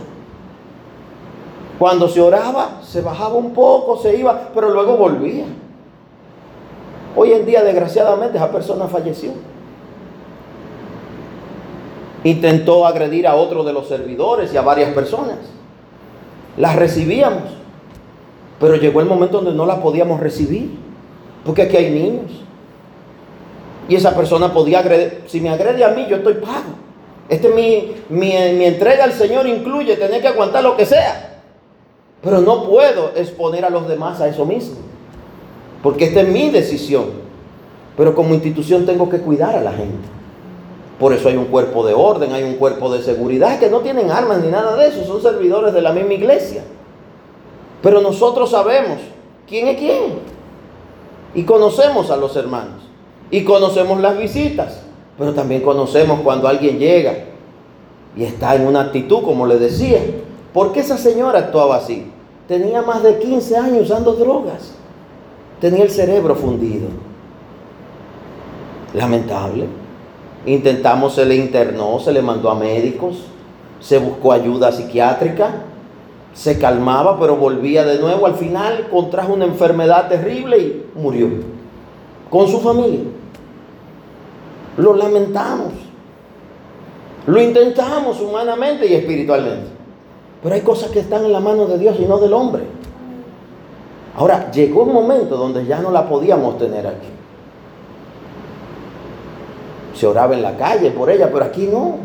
Cuando se oraba, se bajaba un poco, se iba, pero luego volvía. Hoy en día, desgraciadamente, esa persona falleció. Intentó agredir a otro de los servidores y a varias personas. Las recibíamos, pero llegó el momento donde no la podíamos recibir, porque aquí hay niños. Y esa persona podía agredir, si me agrede a mí, yo estoy pago. Este mi, mi, mi entrega al Señor incluye tener que aguantar lo que sea. Pero no puedo exponer a los demás a eso mismo. Porque esta es mi decisión. Pero como institución tengo que cuidar a la gente. Por eso hay un cuerpo de orden, hay un cuerpo de seguridad que no tienen armas ni nada de eso, son servidores de la misma iglesia. Pero nosotros sabemos quién es quién. Y conocemos a los hermanos. Y conocemos las visitas. Pero también conocemos cuando alguien llega y está en una actitud, como le decía. ¿Por qué esa señora actuaba así? Tenía más de 15 años usando drogas. Tenía el cerebro fundido. Lamentable. Intentamos, se le internó, se le mandó a médicos, se buscó ayuda psiquiátrica, se calmaba, pero volvía de nuevo. Al final contrajo una enfermedad terrible y murió. Con su familia. Lo lamentamos. Lo intentamos humanamente y espiritualmente. Pero hay cosas que están en la mano de Dios y no del hombre. Ahora, llegó un momento donde ya no la podíamos tener aquí. Se oraba en la calle por ella, pero aquí no.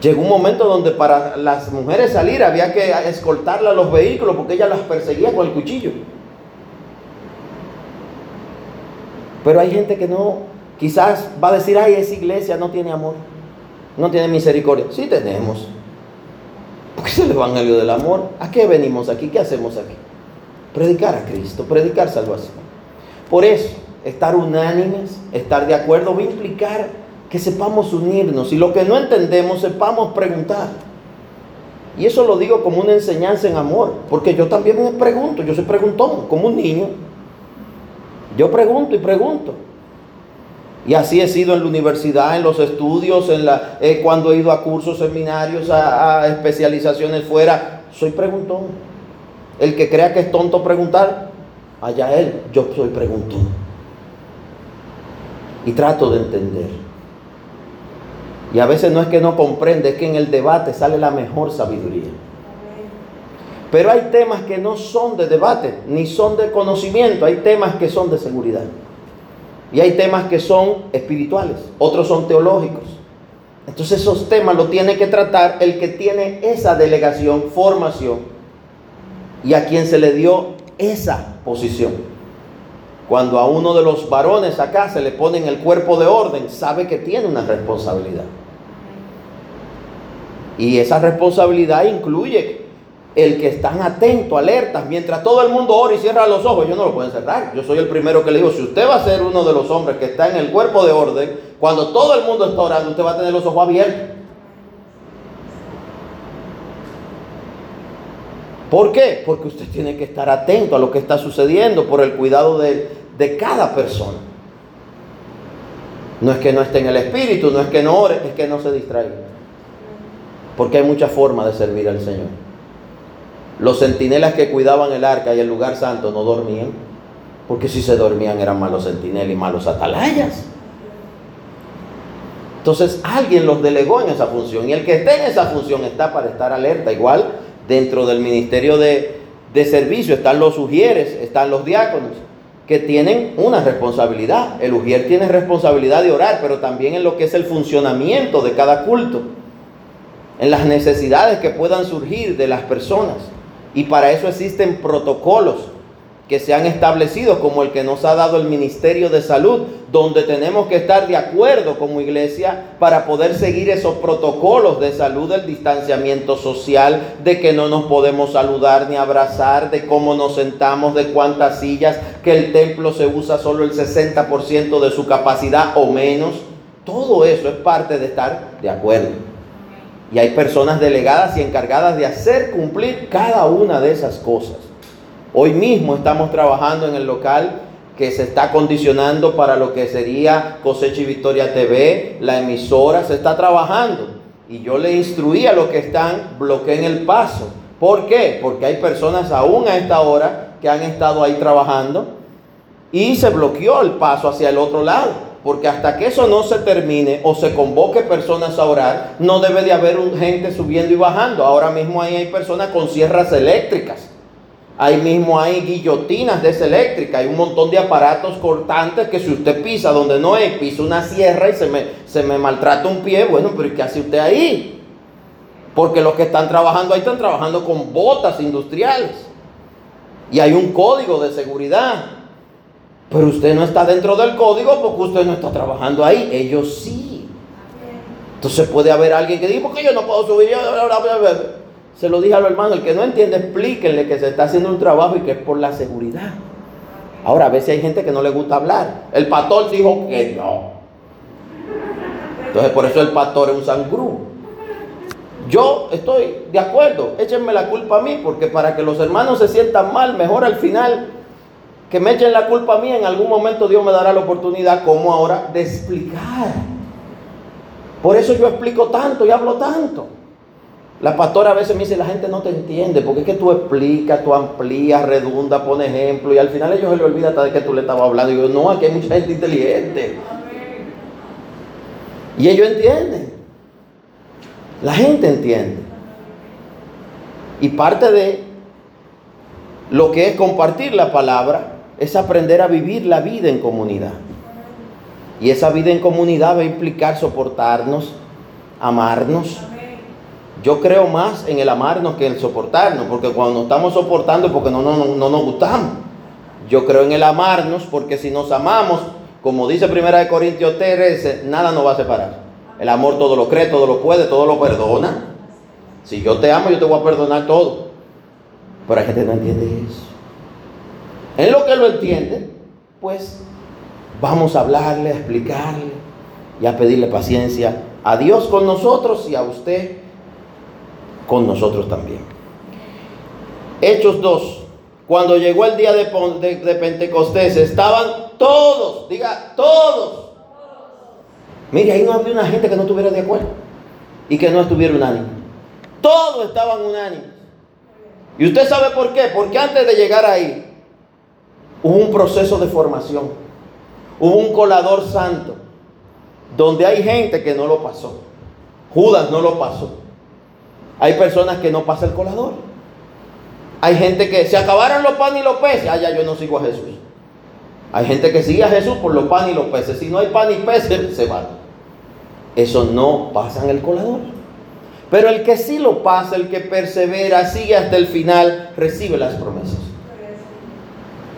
Llegó un momento donde para las mujeres salir había que escoltarla a los vehículos porque ella las perseguía con el cuchillo. Pero hay gente que no, quizás va a decir, ay, esa iglesia no tiene amor, no tiene misericordia. Sí tenemos. Porque es el Evangelio del amor. ¿A qué venimos aquí? ¿Qué hacemos aquí? Predicar a Cristo, predicar salvación. Por eso, estar unánimes, estar de acuerdo, va a implicar que sepamos unirnos y lo que no entendemos sepamos preguntar. Y eso lo digo como una enseñanza en amor, porque yo también me pregunto, yo soy preguntón, como un niño. Yo pregunto y pregunto. Y así he sido en la universidad, en los estudios, en la, eh, cuando he ido a cursos, seminarios, a, a especializaciones fuera. Soy preguntón. El que crea que es tonto preguntar, allá él, yo soy preguntón. Y trato de entender. Y a veces no es que no comprende, es que en el debate sale la mejor sabiduría. Pero hay temas que no son de debate, ni son de conocimiento, hay temas que son de seguridad. Y hay temas que son espirituales, otros son teológicos. Entonces esos temas los tiene que tratar el que tiene esa delegación, formación, y a quien se le dio esa posición. Cuando a uno de los varones acá se le pone en el cuerpo de orden, sabe que tiene una responsabilidad. Y esa responsabilidad incluye el que están atentos, alertas, mientras todo el mundo ora y cierra los ojos, ellos no lo pueden cerrar. Yo soy el primero que le digo, si usted va a ser uno de los hombres que está en el cuerpo de orden, cuando todo el mundo está orando, usted va a tener los ojos abiertos. ¿Por qué? Porque usted tiene que estar atento a lo que está sucediendo por el cuidado de, de cada persona. No es que no esté en el espíritu, no es que no ore, es que no se distraiga. Porque hay muchas formas de servir al Señor. Los centinelas que cuidaban el arca y el lugar santo no dormían, porque si se dormían eran malos centinelas y malos atalayas. Entonces alguien los delegó en esa función y el que esté en esa función está para estar alerta. Igual dentro del ministerio de, de servicio están los ujieres, están los diáconos que tienen una responsabilidad. El ujier tiene responsabilidad de orar, pero también en lo que es el funcionamiento de cada culto. en las necesidades que puedan surgir de las personas. Y para eso existen protocolos que se han establecido, como el que nos ha dado el Ministerio de Salud, donde tenemos que estar de acuerdo como iglesia para poder seguir esos protocolos de salud, del distanciamiento social, de que no nos podemos saludar ni abrazar, de cómo nos sentamos, de cuántas sillas, que el templo se usa solo el 60% de su capacidad o menos. Todo eso es parte de estar de acuerdo. Y hay personas delegadas y encargadas de hacer cumplir cada una de esas cosas. Hoy mismo estamos trabajando en el local que se está condicionando para lo que sería Cosecha y Victoria TV, la emisora se está trabajando. Y yo le instruí a los que están, bloqueen el paso. ¿Por qué? Porque hay personas aún a esta hora que han estado ahí trabajando y se bloqueó el paso hacia el otro lado. Porque hasta que eso no se termine o se convoque personas a orar, no debe de haber gente subiendo y bajando. Ahora mismo ahí hay personas con sierras eléctricas Ahí mismo hay guillotinas de esa eléctrica, hay un montón de aparatos cortantes que si usted pisa donde no es, pisa una sierra y se me, se me maltrata un pie, bueno, pero ¿qué hace usted ahí? Porque los que están trabajando ahí están trabajando con botas industriales. Y hay un código de seguridad. Pero usted no está dentro del código porque usted no está trabajando ahí. Ellos sí. Entonces puede haber alguien que diga, ¿por qué yo no puedo subir? Se lo dije a los hermanos, el que no entiende, explíquenle que se está haciendo un trabajo y que es por la seguridad. Ahora, a veces hay gente que no le gusta hablar. El pastor dijo que no. Entonces, por eso el pastor es un sangrú. Yo estoy de acuerdo, échenme la culpa a mí, porque para que los hermanos se sientan mal, mejor al final que me echen la culpa a mí, en algún momento Dios me dará la oportunidad, como ahora, de explicar. Por eso yo explico tanto y hablo tanto. La pastora a veces me dice, la gente no te entiende, porque es que tú explicas, tú amplías, redunda, pones ejemplo, y al final ellos se les olvida hasta de que tú le estabas hablando. Y yo, no, aquí hay mucha gente inteligente. Y ellos entienden. La gente entiende. Y parte de lo que es compartir la palabra es aprender a vivir la vida en comunidad. Y esa vida en comunidad va a implicar soportarnos, amarnos, yo creo más en el amarnos que en el soportarnos, porque cuando nos estamos soportando es porque no, no, no, nos gustamos. Yo creo en el amarnos porque si nos amamos, como dice 1 Corintios 13, nada nos va a separar. El amor todo lo cree, todo lo puede, todo lo perdona. Si yo te amo, yo te voy a perdonar todo. Pero hay gente que no entiende eso. En lo que lo entiende, pues vamos a hablarle, a explicarle y a pedirle paciencia a Dios con nosotros y a usted con nosotros también. Hechos 2. Cuando llegó el día de, Pentecostés, estaban todos, diga, todos. Mire, ahí no había una gente que no estuviera de acuerdo y que no estuviera unánime. Todos estaban unánimes. ¿Y usted sabe por qué? Porque antes de llegar ahí, hubo un proceso de formación. Hubo un colador santo, donde hay gente que no lo pasó. Judas no lo pasó. Hay personas que no pasa el colador. Hay gente que se acabaron los panes y los peces. Ah, ya yo no sigo a Jesús. Hay gente que sigue a Jesús por los panes y los peces. Si no hay pan y peces, se van. Eso no pasa en el colador. Pero el que sí lo pasa, el que persevera, sigue hasta el final, recibe las promesas.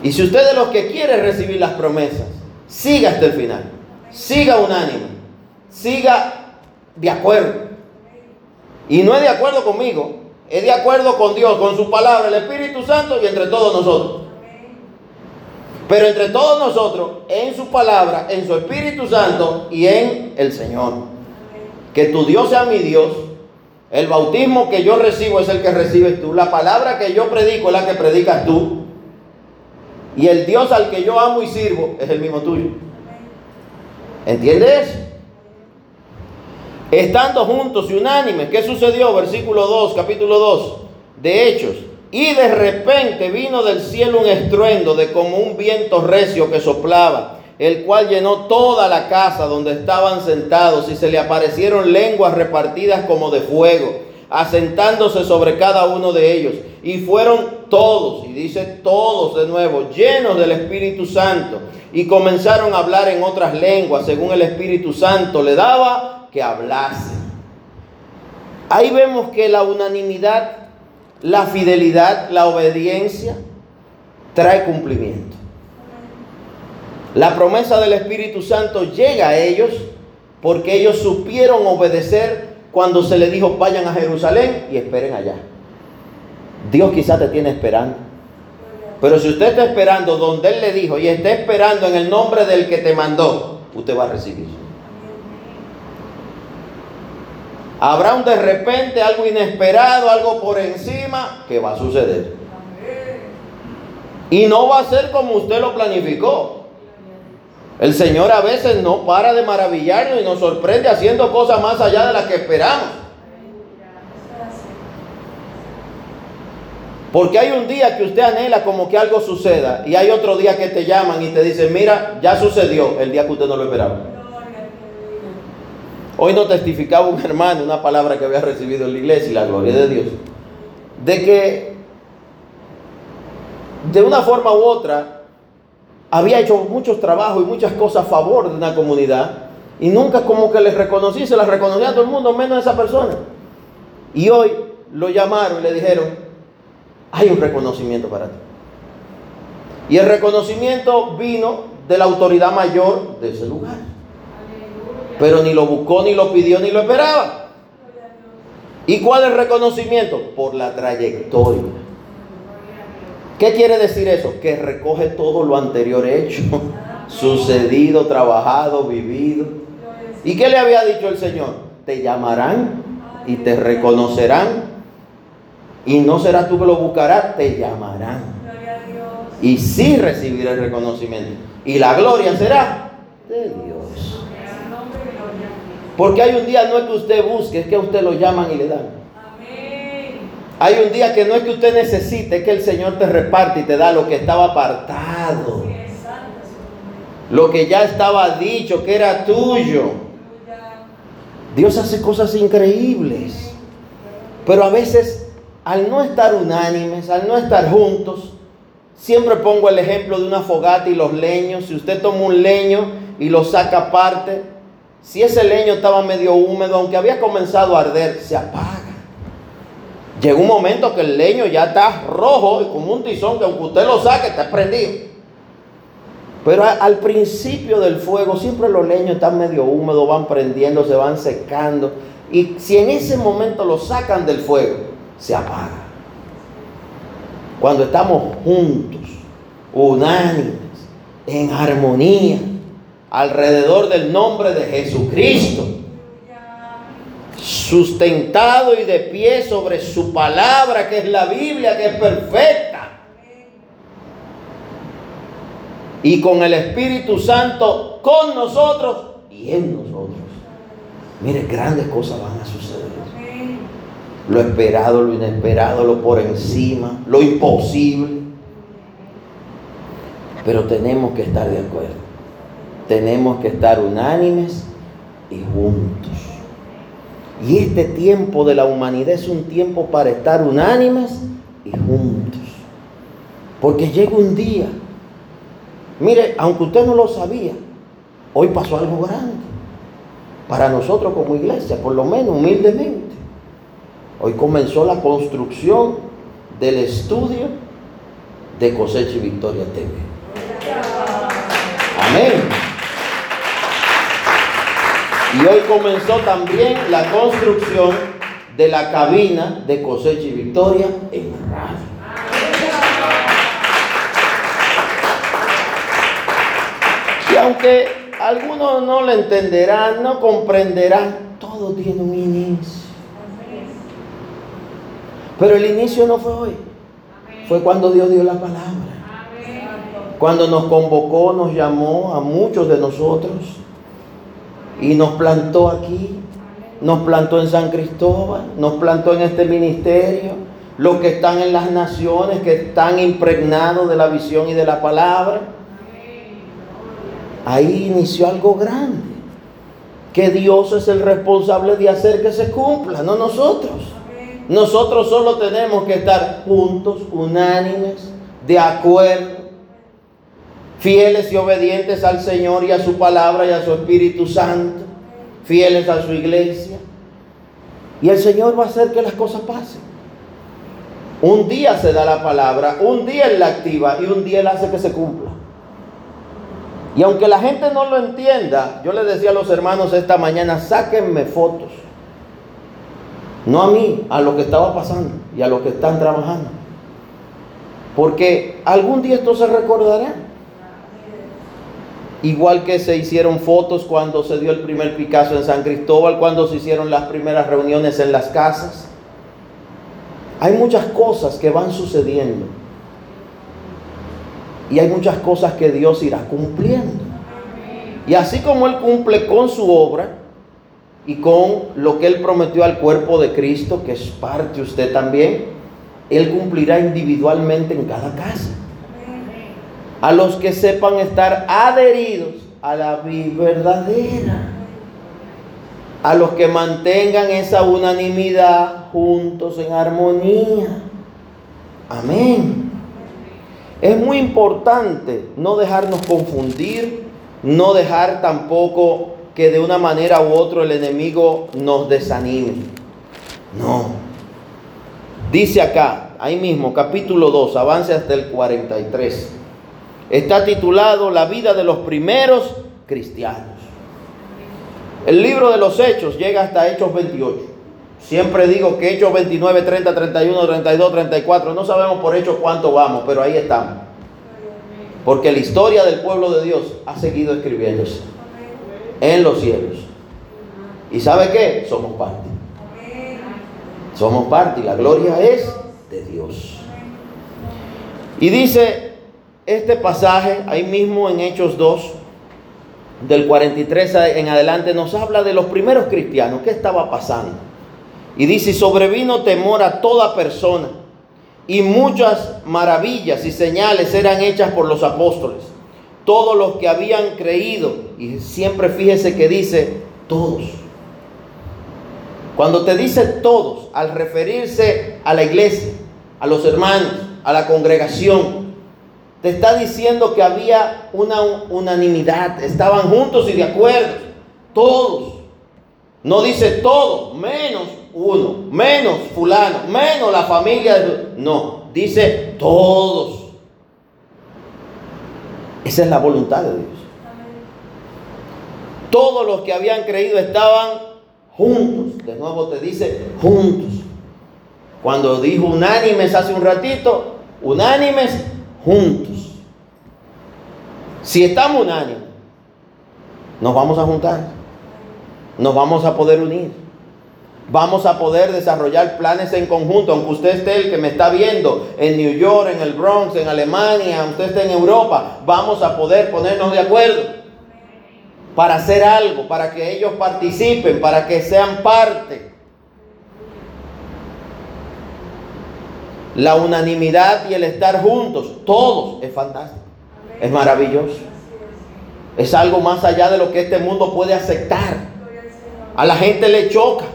Y si usted de los que quiere recibir las promesas, siga hasta el final. Siga unánime. Siga de acuerdo. Y no es de acuerdo conmigo, es de acuerdo con Dios, con su palabra, el Espíritu Santo y entre todos nosotros. Pero entre todos nosotros, en su palabra, en su Espíritu Santo y en el Señor. Que tu Dios sea mi Dios. El bautismo que yo recibo es el que recibes tú. La palabra que yo predico es la que predicas tú. Y el Dios al que yo amo y sirvo es el mismo tuyo. ¿Entiendes? Estando juntos y unánimes. ¿Qué sucedió? Versículo 2, capítulo 2 de Hechos. Y de repente vino del cielo un estruendo de como un viento recio que soplaba, el cual llenó toda la casa donde estaban sentados y se le aparecieron lenguas repartidas como de fuego, asentándose sobre cada uno de ellos. Y fueron todos, y dice todos de nuevo, llenos del Espíritu Santo, y comenzaron a hablar en otras lenguas según el Espíritu Santo le daba que hablase. Ahí vemos que la unanimidad, la fidelidad, la obediencia trae cumplimiento. La promesa del Espíritu Santo llega a ellos porque ellos supieron obedecer cuando se les dijo vayan a Jerusalén y esperen allá. Dios quizás te tiene esperando. Pero si usted está esperando donde Él le dijo y está esperando en el nombre del que te mandó, usted va a recibir. Habrá un de repente, algo inesperado, algo por encima que va a suceder. Y no va a ser como usted lo planificó. El Señor a veces no para de maravillarnos y nos sorprende haciendo cosas más allá de las que esperamos. Porque hay un día que usted anhela como que algo suceda y hay otro día que te llaman y te dicen, mira, ya sucedió el día que usted no lo esperaba. Hoy nos testificaba un hermano una palabra que había recibido en la iglesia y la gloria de Dios, de que de una forma u otra había hecho muchos trabajos y muchas cosas a favor de una comunidad y nunca como que les reconocí, se las reconocía a todo el mundo, menos a esa persona. Y hoy lo llamaron y le dijeron, hay un reconocimiento para ti. Y el reconocimiento vino de la autoridad mayor de ese lugar. Pero ni lo buscó, ni lo pidió, ni lo esperaba. ¿Y cuál es el reconocimiento? Por la trayectoria. ¿Qué quiere decir eso? Que recoge todo lo anterior hecho, sucedido, trabajado, vivido. ¿Y qué le había dicho el Señor? Te llamarán y te reconocerán. Y no será tú que lo buscarás, te llamarán. Y sí recibirá el reconocimiento. Y la gloria será de Dios. Porque hay un día no es que usted busque, es que a usted lo llaman y le dan. Hay un día que no es que usted necesite, es que el Señor te reparte y te da lo que estaba apartado. Lo que ya estaba dicho, que era tuyo. Dios hace cosas increíbles. Pero a veces, al no estar unánimes, al no estar juntos, siempre pongo el ejemplo de una fogata y los leños. Si usted toma un leño y lo saca aparte, si ese leño estaba medio húmedo, aunque había comenzado a arder, se apaga. Llega un momento que el leño ya está rojo y como un tizón que aunque usted lo saque está prendido. Pero al principio del fuego siempre los leños están medio húmedos, van prendiendo, se van secando. Y si en ese momento lo sacan del fuego, se apaga. Cuando estamos juntos, unánimes, en armonía, alrededor del nombre de Jesucristo sustentado y de pie sobre su palabra, que es la Biblia, que es perfecta. Y con el Espíritu Santo con nosotros y en nosotros. Mire, grandes cosas van a suceder. Lo esperado, lo inesperado, lo por encima, lo imposible. Pero tenemos que estar de acuerdo. Tenemos que estar unánimes y juntos. Y este tiempo de la humanidad es un tiempo para estar unánimes y juntos. Porque llega un día, mire, aunque usted no lo sabía, hoy pasó algo grande. Para nosotros como iglesia, por lo menos humildemente. Hoy comenzó la construcción del estudio de Cosecha y Victoria TV. Amén. Y hoy comenzó también la construcción de la cabina de cosecha y victoria en radio. Y aunque algunos no lo entenderán, no comprenderán, todo tiene un inicio. Pero el inicio no fue hoy, fue cuando Dios dio la palabra. Cuando nos convocó, nos llamó a muchos de nosotros y nos plantó aquí, nos plantó en San Cristóbal, nos plantó en este ministerio, los que están en las naciones, que están impregnados de la visión y de la palabra. Ahí inició algo grande, que Dios es el responsable de hacer que se cumpla, no nosotros. Nosotros solo tenemos que estar juntos, unánimes, de acuerdo fieles y obedientes al Señor y a su palabra y a su Espíritu Santo, fieles a su iglesia. Y el Señor va a hacer que las cosas pasen. Un día se da la palabra, un día Él la activa y un día Él hace que se cumpla. Y aunque la gente no lo entienda, yo le decía a los hermanos esta mañana, sáquenme fotos. No a mí, a lo que estaba pasando y a los que están trabajando. Porque algún día esto se recordará. Igual que se hicieron fotos cuando se dio el primer Picasso en San Cristóbal, cuando se hicieron las primeras reuniones en las casas. Hay muchas cosas que van sucediendo. Y hay muchas cosas que Dios irá cumpliendo. Y así como Él cumple con su obra y con lo que Él prometió al cuerpo de Cristo, que es parte usted también, Él cumplirá individualmente en cada casa. A los que sepan estar adheridos a la vida verdadera. A los que mantengan esa unanimidad juntos en armonía. Amén. Es muy importante no dejarnos confundir, no dejar tampoco que de una manera u otra el enemigo nos desanime. No. Dice acá, ahí mismo, capítulo 2, avance hasta el 43. Está titulado La vida de los primeros cristianos. El libro de los Hechos llega hasta Hechos 28. Siempre digo que Hechos 29, 30, 31, 32, 34, no sabemos por Hechos cuánto vamos, pero ahí estamos. Porque la historia del pueblo de Dios ha seguido escribiéndose en los cielos. ¿Y sabe qué? Somos parte. Somos parte y la gloria es de Dios. Y dice este pasaje, ahí mismo en Hechos 2, del 43 en adelante, nos habla de los primeros cristianos, qué estaba pasando. Y dice, sobrevino temor a toda persona, y muchas maravillas y señales eran hechas por los apóstoles. Todos los que habían creído, y siempre fíjese que dice todos. Cuando te dice todos, al referirse a la iglesia, a los hermanos, a la congregación, te está diciendo que había una unanimidad, estaban juntos y de acuerdo, todos. No dice todos, menos uno, menos fulano, menos la familia. De... No, dice todos. Esa es la voluntad de Dios. Todos los que habían creído estaban juntos. De nuevo te dice juntos. Cuando dijo unánimes hace un ratito, unánimes juntos. Si estamos unánimes, nos vamos a juntar. Nos vamos a poder unir. Vamos a poder desarrollar planes en conjunto, aunque usted esté el que me está viendo en New York, en el Bronx, en Alemania, usted esté en Europa, vamos a poder ponernos de acuerdo para hacer algo, para que ellos participen, para que sean parte. La unanimidad y el estar juntos, todos, es fantástico, es maravilloso. Es algo más allá de lo que este mundo puede aceptar. A la gente le choca.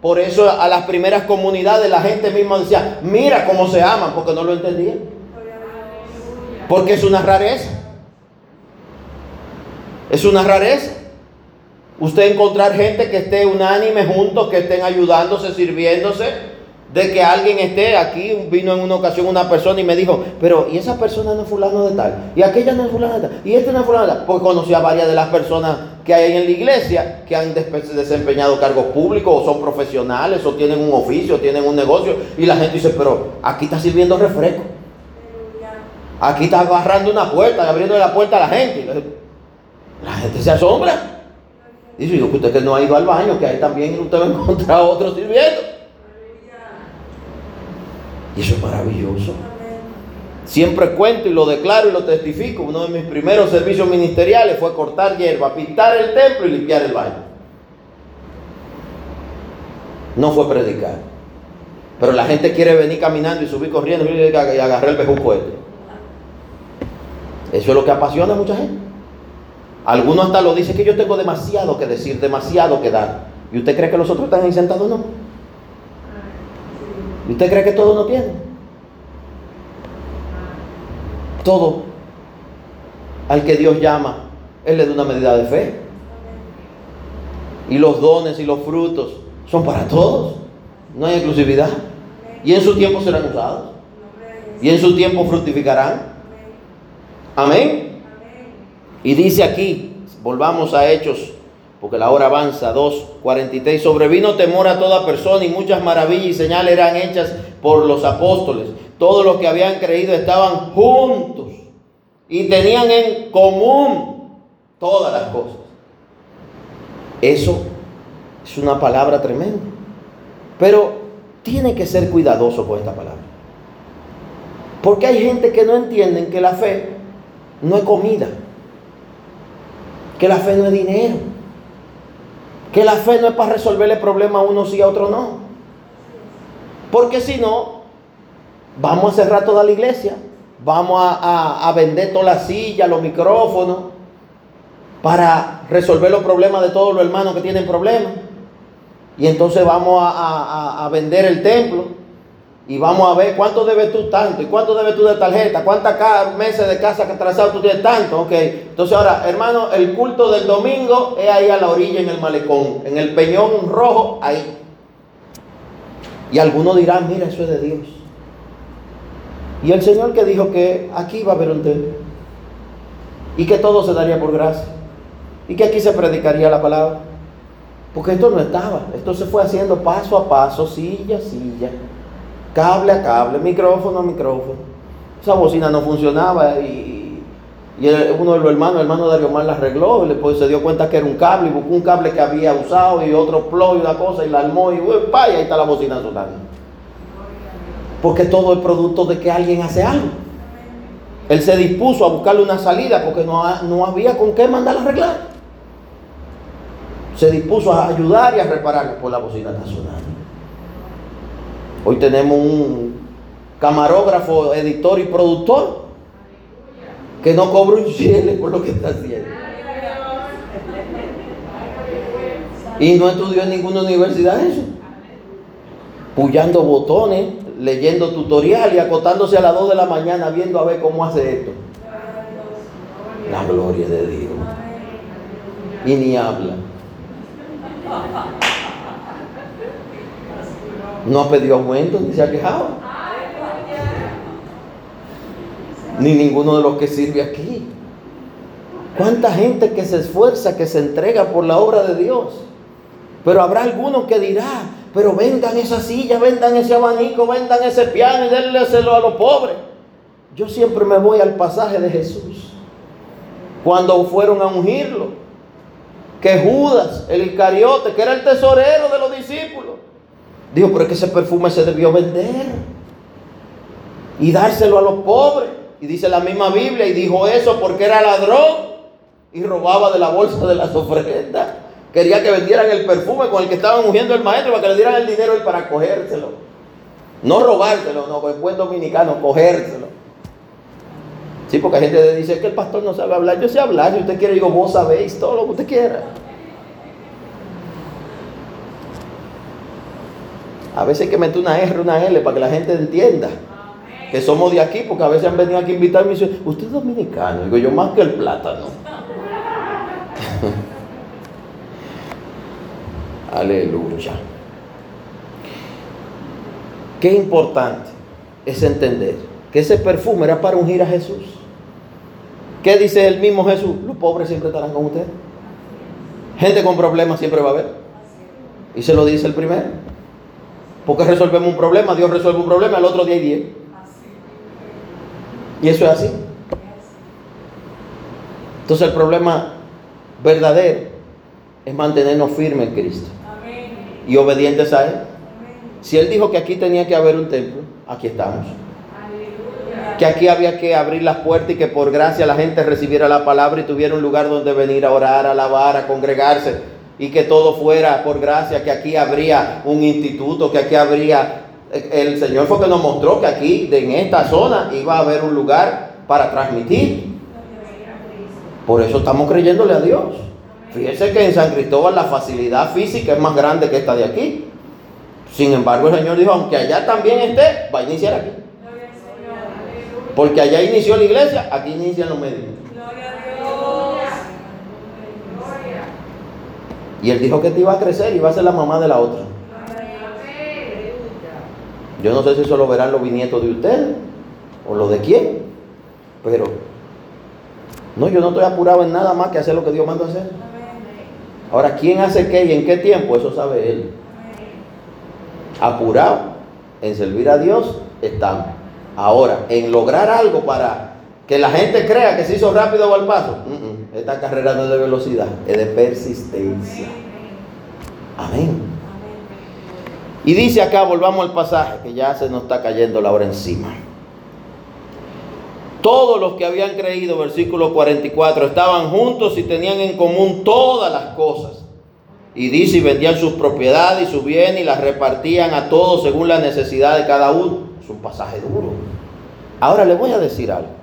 Por eso a las primeras comunidades la gente misma decía, mira cómo se aman, porque no lo entendían. Porque es una rareza. Es una rareza. Usted encontrar gente que esté unánime juntos, que estén ayudándose, sirviéndose de que alguien esté aquí, vino en una ocasión una persona y me dijo, pero ¿y esa persona no es fulano de tal? Y aquella no es fulano de tal. Y este no es fulano de tal. Porque conocí a varias de las personas que hay en la iglesia que han desempeñado cargos públicos o son profesionales o tienen un oficio, tienen un negocio. Y la gente dice, pero aquí está sirviendo refresco. Aquí está agarrando una puerta abriendo la puerta a la gente. La gente se asombra. Dice, yo que usted que no ha ido al baño, que ahí también usted va a encontrar a otros sirviendo. Y eso es maravilloso. Siempre cuento y lo declaro y lo testifico. Uno de mis primeros servicios ministeriales fue cortar hierba, pintar el templo y limpiar el baño. No fue predicar. Pero la gente quiere venir caminando y subir corriendo y agarrar el bejuco este. Eso es lo que apasiona a mucha gente. Algunos hasta lo dicen que yo tengo demasiado que decir, demasiado que dar. ¿Y usted cree que los otros están ahí sentados? No. ¿Y usted cree que todo no tiene? Todo. Al que Dios llama, Él le da una medida de fe. Y los dones y los frutos son para todos. No hay exclusividad. Y en su tiempo serán usados. Y en su tiempo fructificarán. Amén. Y dice aquí, volvamos a Hechos, porque la hora avanza, 2.43, sobrevino temor a toda persona y muchas maravillas y señales eran hechas por los apóstoles. Todos los que habían creído estaban juntos y tenían en común todas las cosas. Eso es una palabra tremenda. Pero tiene que ser cuidadoso con esta palabra. Porque hay gente que no entienden que la fe no es comida. Que la fe no es dinero. Que la fe no es para resolverle problemas a uno sí a otro no. Porque si no, vamos a cerrar toda la iglesia. Vamos a, vender todas las sillas, los micrófonos, para resolver los problemas de todos los hermanos que tienen problemas. Y entonces vamos a, vender el templo y vamos a ver cuánto debes tú tanto y cuánto debes tú de tarjeta, cuántas meses de casa que atrasado tú tienes tanto. Ok, entonces ahora, hermano, el culto del domingo es ahí a la orilla en el malecón, en el peñón rojo, ahí. Y algunos dirán, mira, eso es de Dios. Y el Señor que dijo que aquí va a haber un templo y que todo se daría por gracia y que aquí se predicaría la palabra. Porque esto no estaba, esto se fue haciendo paso a paso, silla a silla, cable a cable, micrófono a micrófono. Esa bocina no funcionaba y, uno de los hermanos, el hermano Darío Mar la arregló y después se dio cuenta que era un cable y buscó un cable que había usado y otro plo y una cosa y la armó y, y ahí está la bocina sonando. Porque todo es producto de que alguien hace algo. Él se dispuso a buscarle una salida porque no, no había con qué mandar a arreglar se dispuso a ayudar y a reparar por la bocina nacional. Hoy tenemos un camarógrafo, editor y productor que no cobra un cielo por lo que está haciendo. Y no estudió en ninguna universidad eso. Puyando botones, leyendo tutorial y acotándose a las 2 de la mañana viendo a ver cómo hace esto. La gloria de Dios. Y ni habla. No ha pedido aumento ni se ha quejado. Ni ninguno de los que sirve aquí. ¿Cuánta gente que se esfuerza, que se entrega por la obra de Dios? Pero habrá alguno que dirá, pero vendan esa silla, vendan ese abanico, vendan ese piano y dénselo a los pobres. Yo siempre me voy al pasaje de Jesús. Cuando fueron a ungirlo, que Judas, el Iscariote, que era el tesorero de los discípulos, dijo, pero es que ese perfume se debió vender y dárselo a los pobres. Y dice la misma Biblia, y dijo eso porque era ladrón y robaba de la bolsa de las ofrendas. Quería que vendieran el perfume con el que estaban ungiendo el maestro para que le dieran el dinero él para cogérselo. No robárselo, no, con buen dominicano, cogérselo. Sí, porque hay gente que dice que el pastor no sabe hablar. Yo sé hablar, si usted quiere, digo, vos sabéis todo lo que usted quiera. A veces hay que meter una R, una L para que la gente entienda que somos de aquí, porque a veces han venido aquí a invitarme y dicen, usted es dominicano. Digo, yo más que el plátano. Aleluya. Qué importante es entender que ese perfume era para ungir a Jesús. ¿Qué dice el mismo Jesús? Los pobres siempre estarán con usted. Gente con problemas siempre va a haber. Y se lo dice el primero. Porque resolvemos un problema, Dios resuelve un problema, al otro día hay diez. Y eso es así. Entonces el problema verdadero es mantenernos firmes en Cristo. Y obedientes a Él. Si Él dijo que aquí tenía que haber un templo, aquí estamos que aquí había que abrir las puertas y que por gracia la gente recibiera la palabra y tuviera un lugar donde venir a orar, a alabar, a congregarse y que todo fuera por gracia, que aquí habría un instituto, que aquí habría... El Señor fue que nos mostró que aquí, en esta zona, iba a haber un lugar para transmitir. Por eso estamos creyéndole a Dios. Fíjense que en San Cristóbal la facilidad física es más grande que esta de aquí. Sin embargo, el Señor dijo, aunque allá también esté, va a iniciar aquí. Porque allá inició la iglesia, aquí inician los medios. Y él dijo que te iba a crecer y iba a ser la mamá de la otra. Yo no sé si eso lo verán los bisnietos de ustedes o lo de quién, pero no, yo no estoy apurado en nada más que hacer lo que Dios manda hacer. Ahora, ¿quién hace qué y en qué tiempo? Eso sabe Él. Apurado en servir a Dios estamos. Ahora, en lograr algo para que la gente crea que se hizo rápido o al paso. Esta carrera no es de velocidad, es de persistencia. Amén. Y dice acá, volvamos al pasaje, que ya se nos está cayendo la hora encima. Todos los que habían creído, versículo 44, estaban juntos y tenían en común todas las cosas. Y dice, y vendían sus propiedades y sus bienes y las repartían a todos según la necesidad de cada uno. Es un pasaje duro. Ahora le voy a decir algo.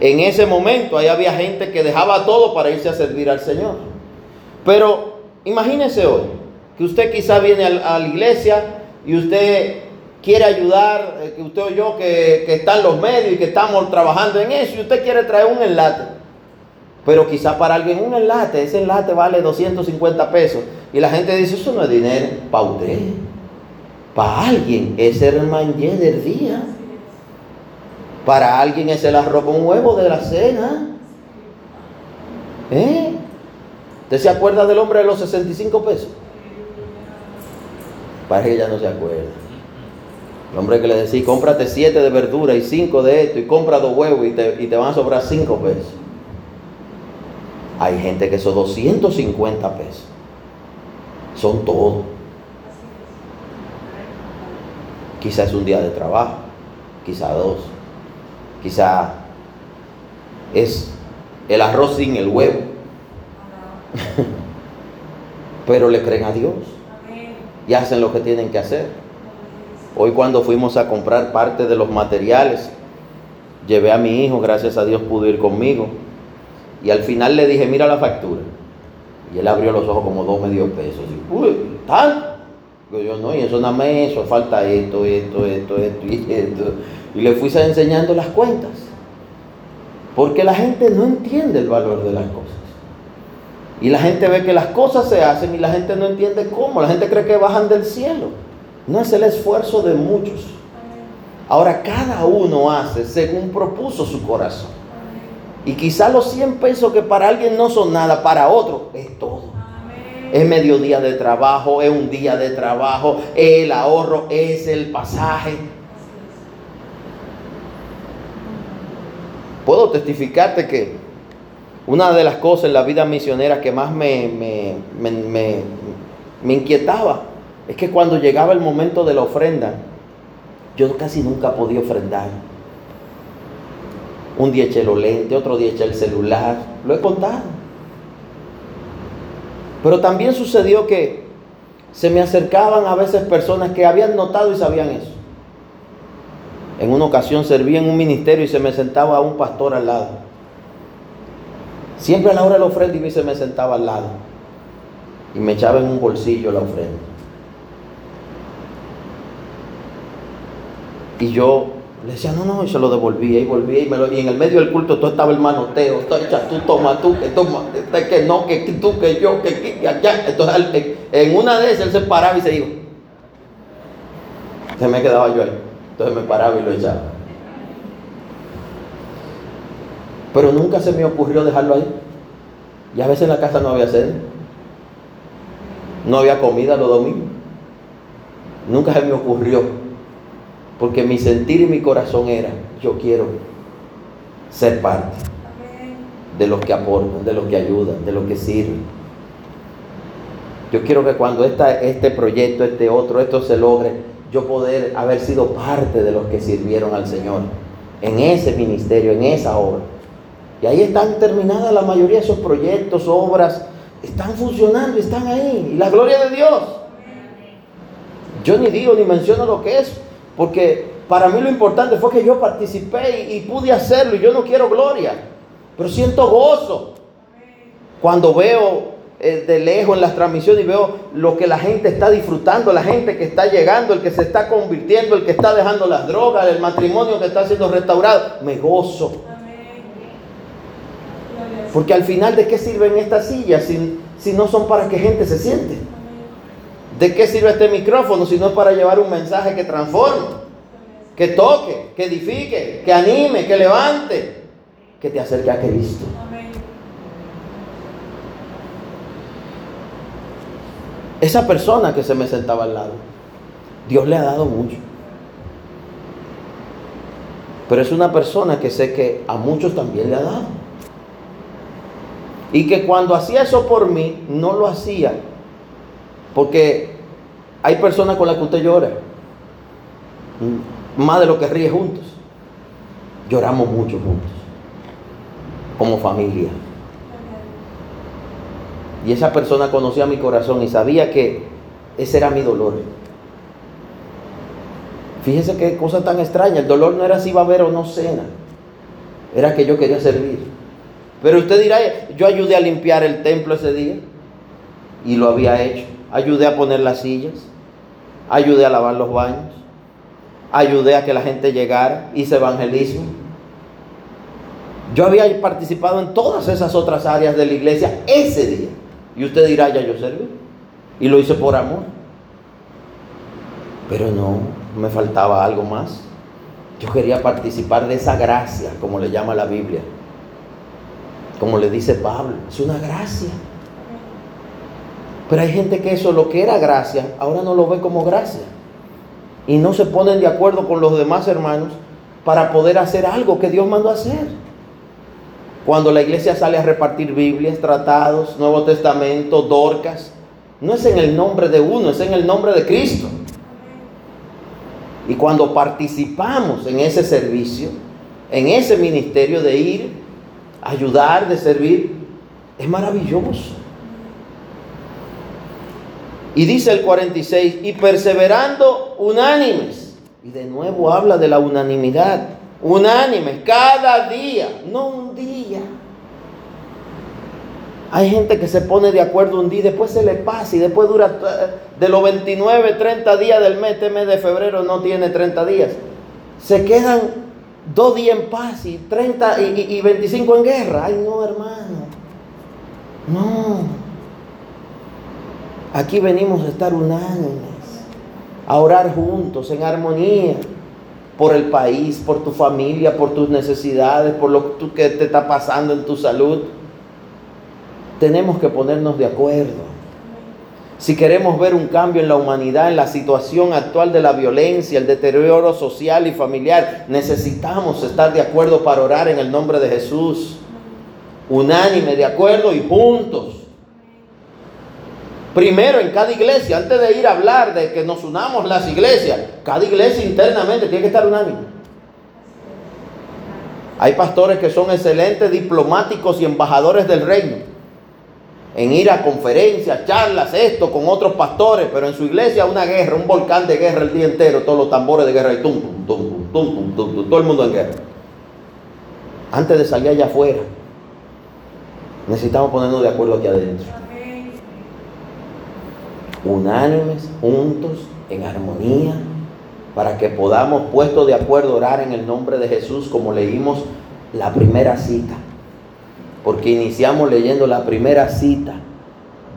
En ese momento ahí había gente que dejaba todo para irse a servir al Señor. Pero imagínese hoy que usted quizá viene a la iglesia y usted quiere ayudar, eh, que usted o yo que, que está en los medios y que estamos trabajando en eso y usted quiere traer un enlate. Pero quizá para alguien un enlate, ese enlate vale 250 pesos. Y la gente dice, eso no es dinero para usted. Para alguien es el mañé del día. Para alguien es el arroz con huevo de la cena. ¿Eh? ¿Usted se acuerda del hombre de los 65 pesos? Parece que ya no se acuerda. El hombre que le decía, cómprate siete de verdura y cinco de esto y compra dos huevos y te, van a sobrar cinco pesos. Hay gente que son 250 pesos. Son todo. Quizá es un día de trabajo, quizá dos, quizá es el arroz sin el huevo. Pero le creen a Dios y hacen lo que tienen que hacer. Hoy cuando fuimos a comprar parte de los materiales, llevé a mi hijo, gracias a Dios pudo ir conmigo. Y al final le dije, mira la factura. Y él abrió los ojos como dos medio pesos. Y, Uy, ¿tal? Yo no, y eso nada más eso, falta esto, esto, esto, esto y esto. Y le fui enseñando las cuentas. Porque la gente no entiende el valor de las cosas. Y la gente ve que las cosas se hacen y la gente no entiende cómo. La gente cree que bajan del cielo. No es el esfuerzo de muchos. Ahora cada uno hace según propuso su corazón. Y quizá los 100 pesos que para alguien no son nada, para otro es todo. Es mediodía de trabajo, es un día de trabajo, el ahorro es el pasaje. Puedo testificarte que una de las cosas en la vida misionera que más me, me, inquietaba es que cuando llegaba el momento de la ofrenda, yo casi nunca podía ofrendar. Un día eché los lentes, otro día eché el celular, lo he contado. Pero también sucedió que se me acercaban a veces personas que habían notado y sabían eso. En una ocasión serví en un ministerio y se me sentaba un pastor al lado. Siempre a la hora de la ofrenda y se me sentaba al lado y me echaba en un bolsillo la ofrenda. Y yo le decía, no, no, y se lo devolvía y volvía y, me lo, y en el medio del culto todo estaba el manoteo, tú toma, tú, que toma, que no, que tú, que yo, que, que allá. Entonces en una de esas él se paraba y se iba. Se me quedaba yo ahí. Entonces me paraba y lo echaba. Pero nunca se me ocurrió dejarlo ahí. Y a veces en la casa no había sed. No había comida los domingos. Nunca se me ocurrió. Porque mi sentir y mi corazón era, yo quiero ser parte de los que aportan, de los que ayudan, de los que sirven. Yo quiero que cuando esta, este proyecto, este otro, esto se logre, yo poder haber sido parte de los que sirvieron al Señor en ese ministerio, en esa obra. Y ahí están terminadas la mayoría de esos proyectos, obras, están funcionando, están ahí. Y la gloria de Dios. Yo ni digo ni menciono lo que es, porque para mí lo importante fue que yo participé y, pude hacerlo y yo no quiero gloria, pero siento gozo cuando veo eh, de lejos en las transmisiones y veo lo que la gente está disfrutando, la gente que está llegando, el que se está convirtiendo, el que está dejando las drogas, el matrimonio que está siendo restaurado, me gozo. Porque al final, ¿de qué sirven estas sillas si, si no son para que gente se siente? ¿De qué sirve este micrófono si no es para llevar un mensaje que transforme, que toque, que edifique, que anime, que levante, que te acerque a Cristo? Esa persona que se me sentaba al lado, Dios le ha dado mucho. Pero es una persona que sé que a muchos también le ha dado. Y que cuando hacía eso por mí, no lo hacía. Porque hay personas con las que usted llora. Más de lo que ríe juntos. Lloramos mucho juntos. Como familia. Y esa persona conocía mi corazón y sabía que ese era mi dolor. Fíjese qué cosa tan extraña. El dolor no era si iba a haber o no cena. Era que yo quería servir. Pero usted dirá, yo ayudé a limpiar el templo ese día. Y lo había hecho. Ayudé a poner las sillas. Ayudé a lavar los baños. Ayudé a que la gente llegara. Hice evangelismo. Yo había participado en todas esas otras áreas de la iglesia ese día. Y usted dirá, ya yo serví. Y lo hice por amor. Pero no, me faltaba algo más. Yo quería participar de esa gracia, como le llama la Biblia. Como le dice Pablo, es una gracia. Pero hay gente que eso, lo que era gracia, ahora no lo ve como gracia. Y no se ponen de acuerdo con los demás hermanos para poder hacer algo que Dios mandó hacer. Cuando la iglesia sale a repartir Biblias, tratados, Nuevo Testamento, Dorcas, no es en el nombre de uno, es en el nombre de Cristo. Y cuando participamos en ese servicio, en ese ministerio de ir, ayudar, de servir, es maravilloso. Y dice el 46, y perseverando unánimes. Y de nuevo habla de la unanimidad unánimes, cada día, no un día. Hay gente que se pone de acuerdo un día y después se le pasa y después dura eh, de los 29, 30 días del mes, este mes de febrero no tiene 30 días. Se quedan dos días en paz y 30 y, y 25 en guerra. Ay, no, hermano. No. Aquí venimos a estar unánimes, a orar juntos, en armonía por el país, por tu familia, por tus necesidades, por lo que te está pasando en tu salud. Tenemos que ponernos de acuerdo. Si queremos ver un cambio en la humanidad, en la situación actual de la violencia, el deterioro social y familiar, necesitamos estar de acuerdo para orar en el nombre de Jesús. Unánime, de acuerdo y juntos. Primero en cada iglesia, antes de ir a hablar de que nos unamos las iglesias, cada iglesia internamente tiene que estar unánime. Hay pastores que son excelentes diplomáticos y embajadores del reino. En ir a conferencias, charlas, esto con otros pastores, pero en su iglesia una guerra, un volcán de guerra el día entero, todos los tambores de guerra y tum, tum, tum, tum, tum, tum, todo el mundo en guerra. Antes de salir allá afuera, necesitamos ponernos de acuerdo aquí adentro unánimes, juntos, en armonía, para que podamos, puesto de acuerdo, orar en el nombre de Jesús, como leímos la primera cita. Porque iniciamos leyendo la primera cita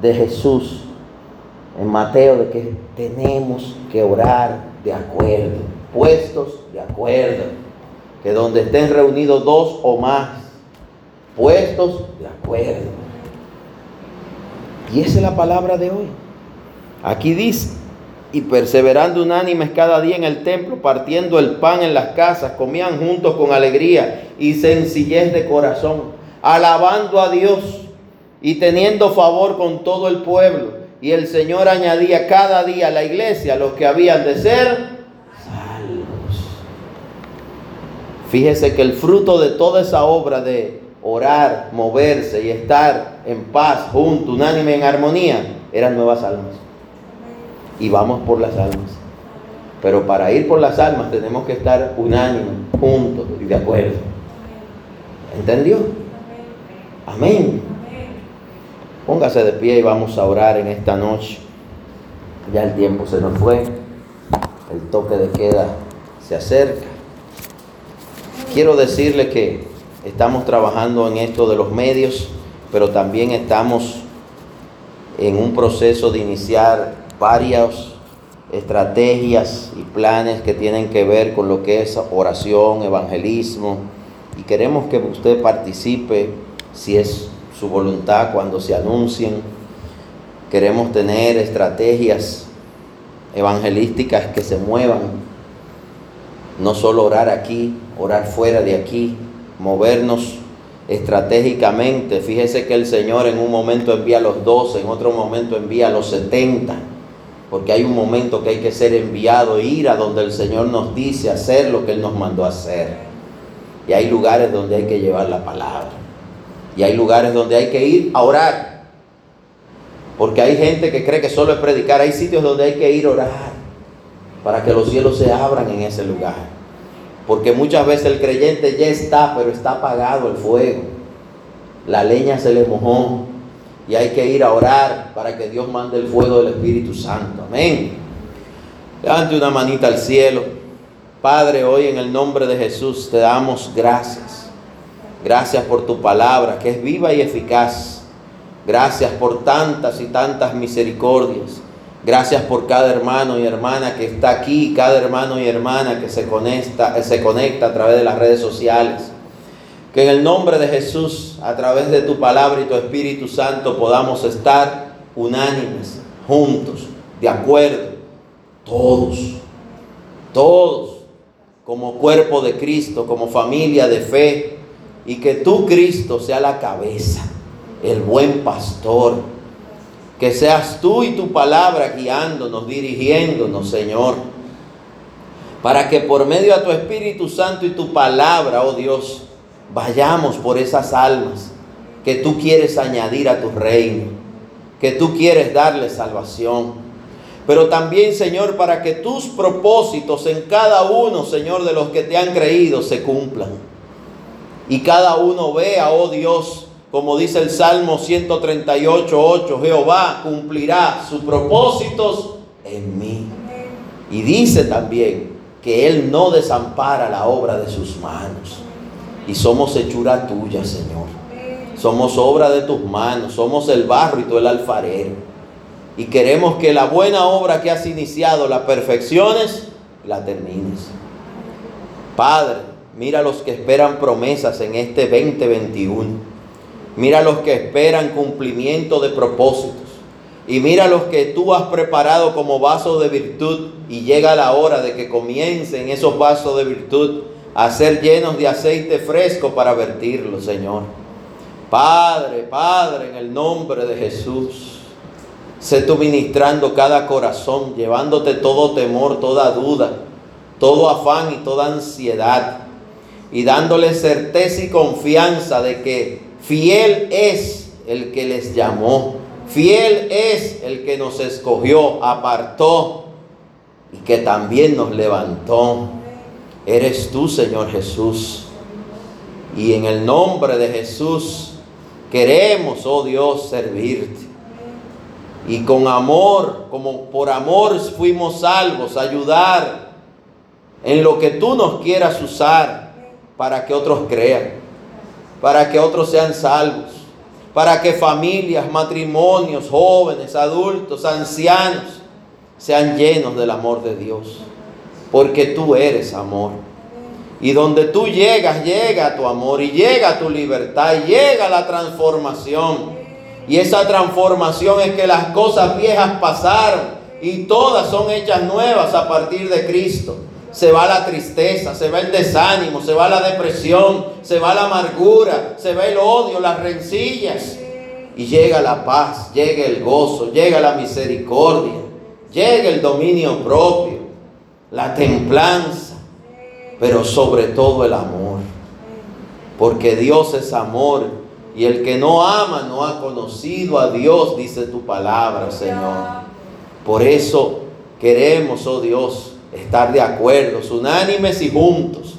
de Jesús en Mateo, de que tenemos que orar de acuerdo, puestos de acuerdo, que donde estén reunidos dos o más, puestos de acuerdo. Y esa es la palabra de hoy. Aquí dice, y perseverando unánimes cada día en el templo, partiendo el pan en las casas, comían juntos con alegría y sencillez de corazón, alabando a Dios y teniendo favor con todo el pueblo. Y el Señor añadía cada día a la iglesia los que habían de ser salvos. Fíjese que el fruto de toda esa obra de orar, moverse y estar en paz, junto, unánime, en armonía, eran nuevas almas y vamos por las almas. Pero para ir por las almas tenemos que estar unánimes, juntos y de acuerdo. ¿Entendió? Amén. Póngase de pie y vamos a orar en esta noche. Ya el tiempo se nos fue. El toque de queda se acerca. Quiero decirle que estamos trabajando en esto de los medios, pero también estamos en un proceso de iniciar varias estrategias y planes que tienen que ver con lo que es oración, evangelismo, y queremos que usted participe si es su voluntad cuando se anuncien. Queremos tener estrategias evangelísticas que se muevan, no solo orar aquí, orar fuera de aquí, movernos estratégicamente. Fíjese que el Señor en un momento envía a los 12, en otro momento envía a los 70, porque hay un momento que hay que ser enviado, ir a donde el Señor nos dice hacer lo que Él nos mandó hacer. Y hay lugares donde hay que llevar la palabra. Y hay lugares donde hay que ir a orar. Porque hay gente que cree que solo es predicar. Hay sitios donde hay que ir a orar para que los cielos se abran en ese lugar. Porque muchas veces el creyente ya está, pero está apagado el fuego. La leña se le mojó. Y hay que ir a orar para que Dios mande el fuego del Espíritu Santo. Amén. Levante una manita al cielo. Padre, hoy en el nombre de Jesús te damos gracias. Gracias por tu palabra que es viva y eficaz. Gracias por tantas y tantas misericordias. Gracias por cada hermano y hermana que está aquí, cada hermano y hermana que se conecta, se conecta a través de las redes sociales. Que en el nombre de Jesús, a través de tu palabra y tu Espíritu Santo, podamos estar unánimes, juntos, de acuerdo, todos, todos, como cuerpo de Cristo, como familia de fe, y que tú, Cristo, sea la cabeza, el buen pastor que seas tú y tu palabra guiándonos, dirigiéndonos, Señor. Para que por medio de tu Espíritu Santo y tu palabra, oh Dios, vayamos por esas almas que tú quieres añadir a tu reino, que tú quieres darle salvación. Pero también, Señor, para que tus propósitos en cada uno, Señor, de los que te han creído se cumplan. Y cada uno vea, oh Dios, como dice el Salmo 138, 8, Jehová cumplirá sus propósitos en mí. Y dice también que Él no desampara la obra de sus manos. Y somos hechura tuya, Señor. Somos obra de tus manos, somos el barro y tú el alfarero. Y queremos que la buena obra que has iniciado la perfecciones, la termines. Padre, mira los que esperan promesas en este 2021. Mira los que esperan cumplimiento de propósitos. Y mira los que tú has preparado como vasos de virtud. Y llega la hora de que comiencen esos vasos de virtud a ser llenos de aceite fresco para vertirlo, Señor. Padre, Padre, en el nombre de Jesús. Sé tú ministrando cada corazón, llevándote todo temor, toda duda, todo afán y toda ansiedad. Y dándole certeza y confianza de que Fiel es el que les llamó. Fiel es el que nos escogió, apartó y que también nos levantó. Eres tú, Señor Jesús. Y en el nombre de Jesús queremos, oh Dios, servirte. Y con amor, como por amor fuimos salvos, ayudar en lo que tú nos quieras usar para que otros crean para que otros sean salvos, para que familias, matrimonios, jóvenes, adultos, ancianos sean llenos del amor de Dios, porque tú eres amor. Y donde tú llegas, llega tu amor y llega tu libertad y llega la transformación. Y esa transformación es que las cosas viejas pasaron y todas son hechas nuevas a partir de Cristo se va la tristeza, se va el desánimo, se va la depresión, se va la amargura, se va el odio, las rencillas. Y llega la paz, llega el gozo, llega la misericordia, llega el dominio propio, la templanza, pero sobre todo el amor. Porque Dios es amor y el que no ama no ha conocido a Dios, dice tu palabra, Señor. Por eso queremos, oh Dios, estar de acuerdo, unánimes y juntos,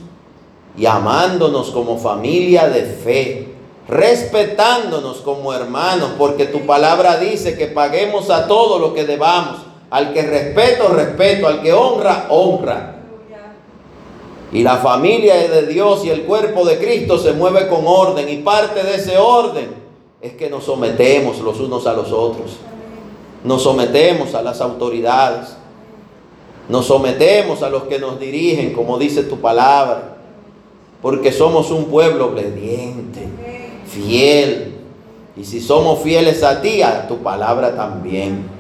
y amándonos como familia de fe, respetándonos como hermanos, porque tu palabra dice que paguemos a todo lo que debamos, al que respeto, respeto, al que honra, honra. Y la familia de Dios y el cuerpo de Cristo se mueve con orden, y parte de ese orden es que nos sometemos los unos a los otros. Nos sometemos a las autoridades. Nos sometemos a los que nos dirigen, como dice tu palabra. Porque somos un pueblo obediente, fiel. Y si somos fieles a ti, a tu palabra también.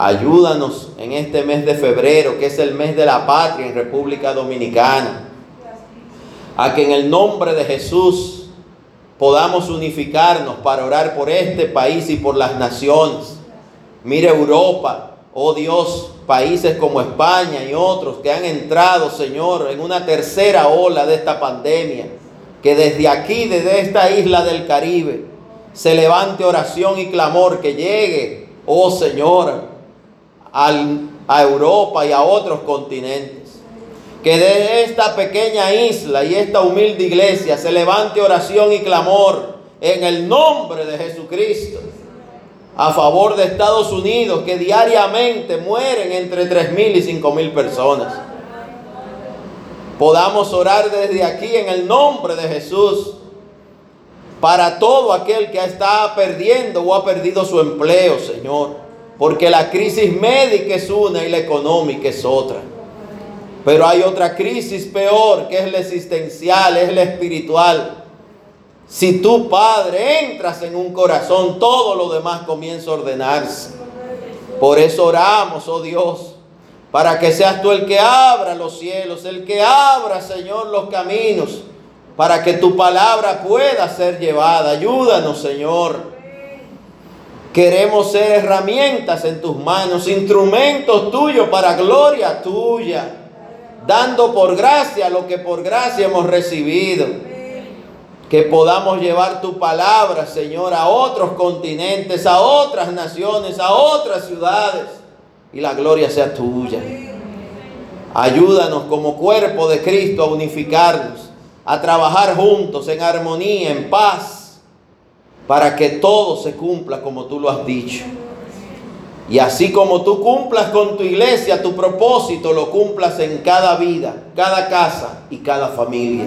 Ayúdanos en este mes de febrero, que es el mes de la patria en República Dominicana. A que en el nombre de Jesús podamos unificarnos para orar por este país y por las naciones. Mire Europa, oh Dios, países como España y otros que han entrado, Señor, en una tercera ola de esta pandemia. Que desde aquí, desde esta isla del Caribe, se levante oración y clamor que llegue, oh Señor, a Europa y a otros continentes que de esta pequeña isla y esta humilde iglesia se levante oración y clamor en el nombre de Jesucristo a favor de Estados Unidos, que diariamente mueren entre tres mil y cinco mil personas. Podamos orar desde aquí en el nombre de Jesús para todo aquel que está perdiendo o ha perdido su empleo, Señor. Porque la crisis médica es una y la económica es otra. Pero hay otra crisis peor, que es la existencial, es la espiritual. Si tu Padre entras en un corazón, todo lo demás comienza a ordenarse. Por eso oramos, oh Dios, para que seas tú el que abra los cielos, el que abra, Señor, los caminos, para que tu palabra pueda ser llevada. Ayúdanos, Señor. Queremos ser herramientas en tus manos, instrumentos tuyos para gloria tuya dando por gracia lo que por gracia hemos recibido. Que podamos llevar tu palabra, Señor, a otros continentes, a otras naciones, a otras ciudades. Y la gloria sea tuya. Ayúdanos como cuerpo de Cristo a unificarnos, a trabajar juntos en armonía, en paz, para que todo se cumpla como tú lo has dicho. Y así como tú cumplas con tu iglesia, tu propósito lo cumplas en cada vida, cada casa y cada familia.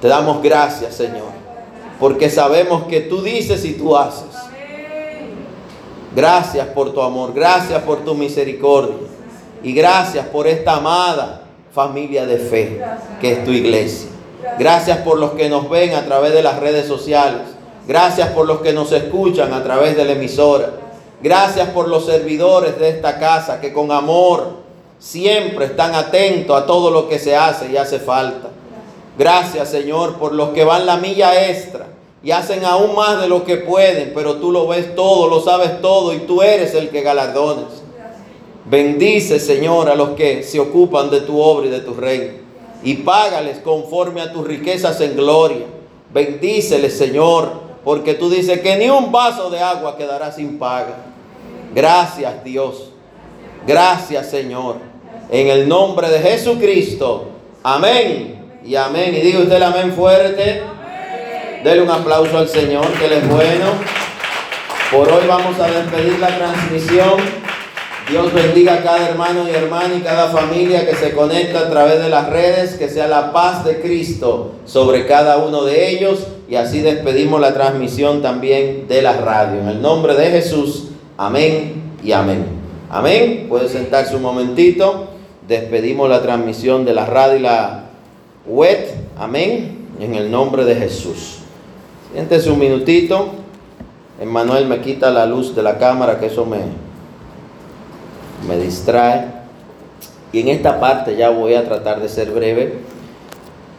Te damos gracias, Señor, porque sabemos que tú dices y tú haces. Gracias por tu amor, gracias por tu misericordia y gracias por esta amada familia de fe que es tu iglesia. Gracias por los que nos ven a través de las redes sociales. Gracias por los que nos escuchan a través de la emisora. Gracias por los servidores de esta casa que con amor siempre están atentos a todo lo que se hace y hace falta. Gracias Señor por los que van la milla extra y hacen aún más de lo que pueden, pero tú lo ves todo, lo sabes todo y tú eres el que galardones. Bendice Señor a los que se ocupan de tu obra y de tu reino y págales conforme a tus riquezas en gloria. Bendíceles Señor porque tú dices que ni un vaso de agua quedará sin paga. Gracias Dios. Gracias Señor. En el nombre de Jesucristo. Amén. Y amén. Y diga usted el amén fuerte. Dele un aplauso al Señor, que Él es bueno. Por hoy vamos a despedir la transmisión. Dios bendiga a cada hermano y hermana y cada familia que se conecta a través de las redes, que sea la paz de Cristo sobre cada uno de ellos y así despedimos la transmisión también de la radio. En el nombre de Jesús, amén y amén. Amén. Puede sentarse un momentito. Despedimos la transmisión de la radio y la web. Amén. En el nombre de Jesús. Siéntese un minutito. Emmanuel me quita la luz de la cámara, que eso me, me distrae. Y en esta parte ya voy a tratar de ser breve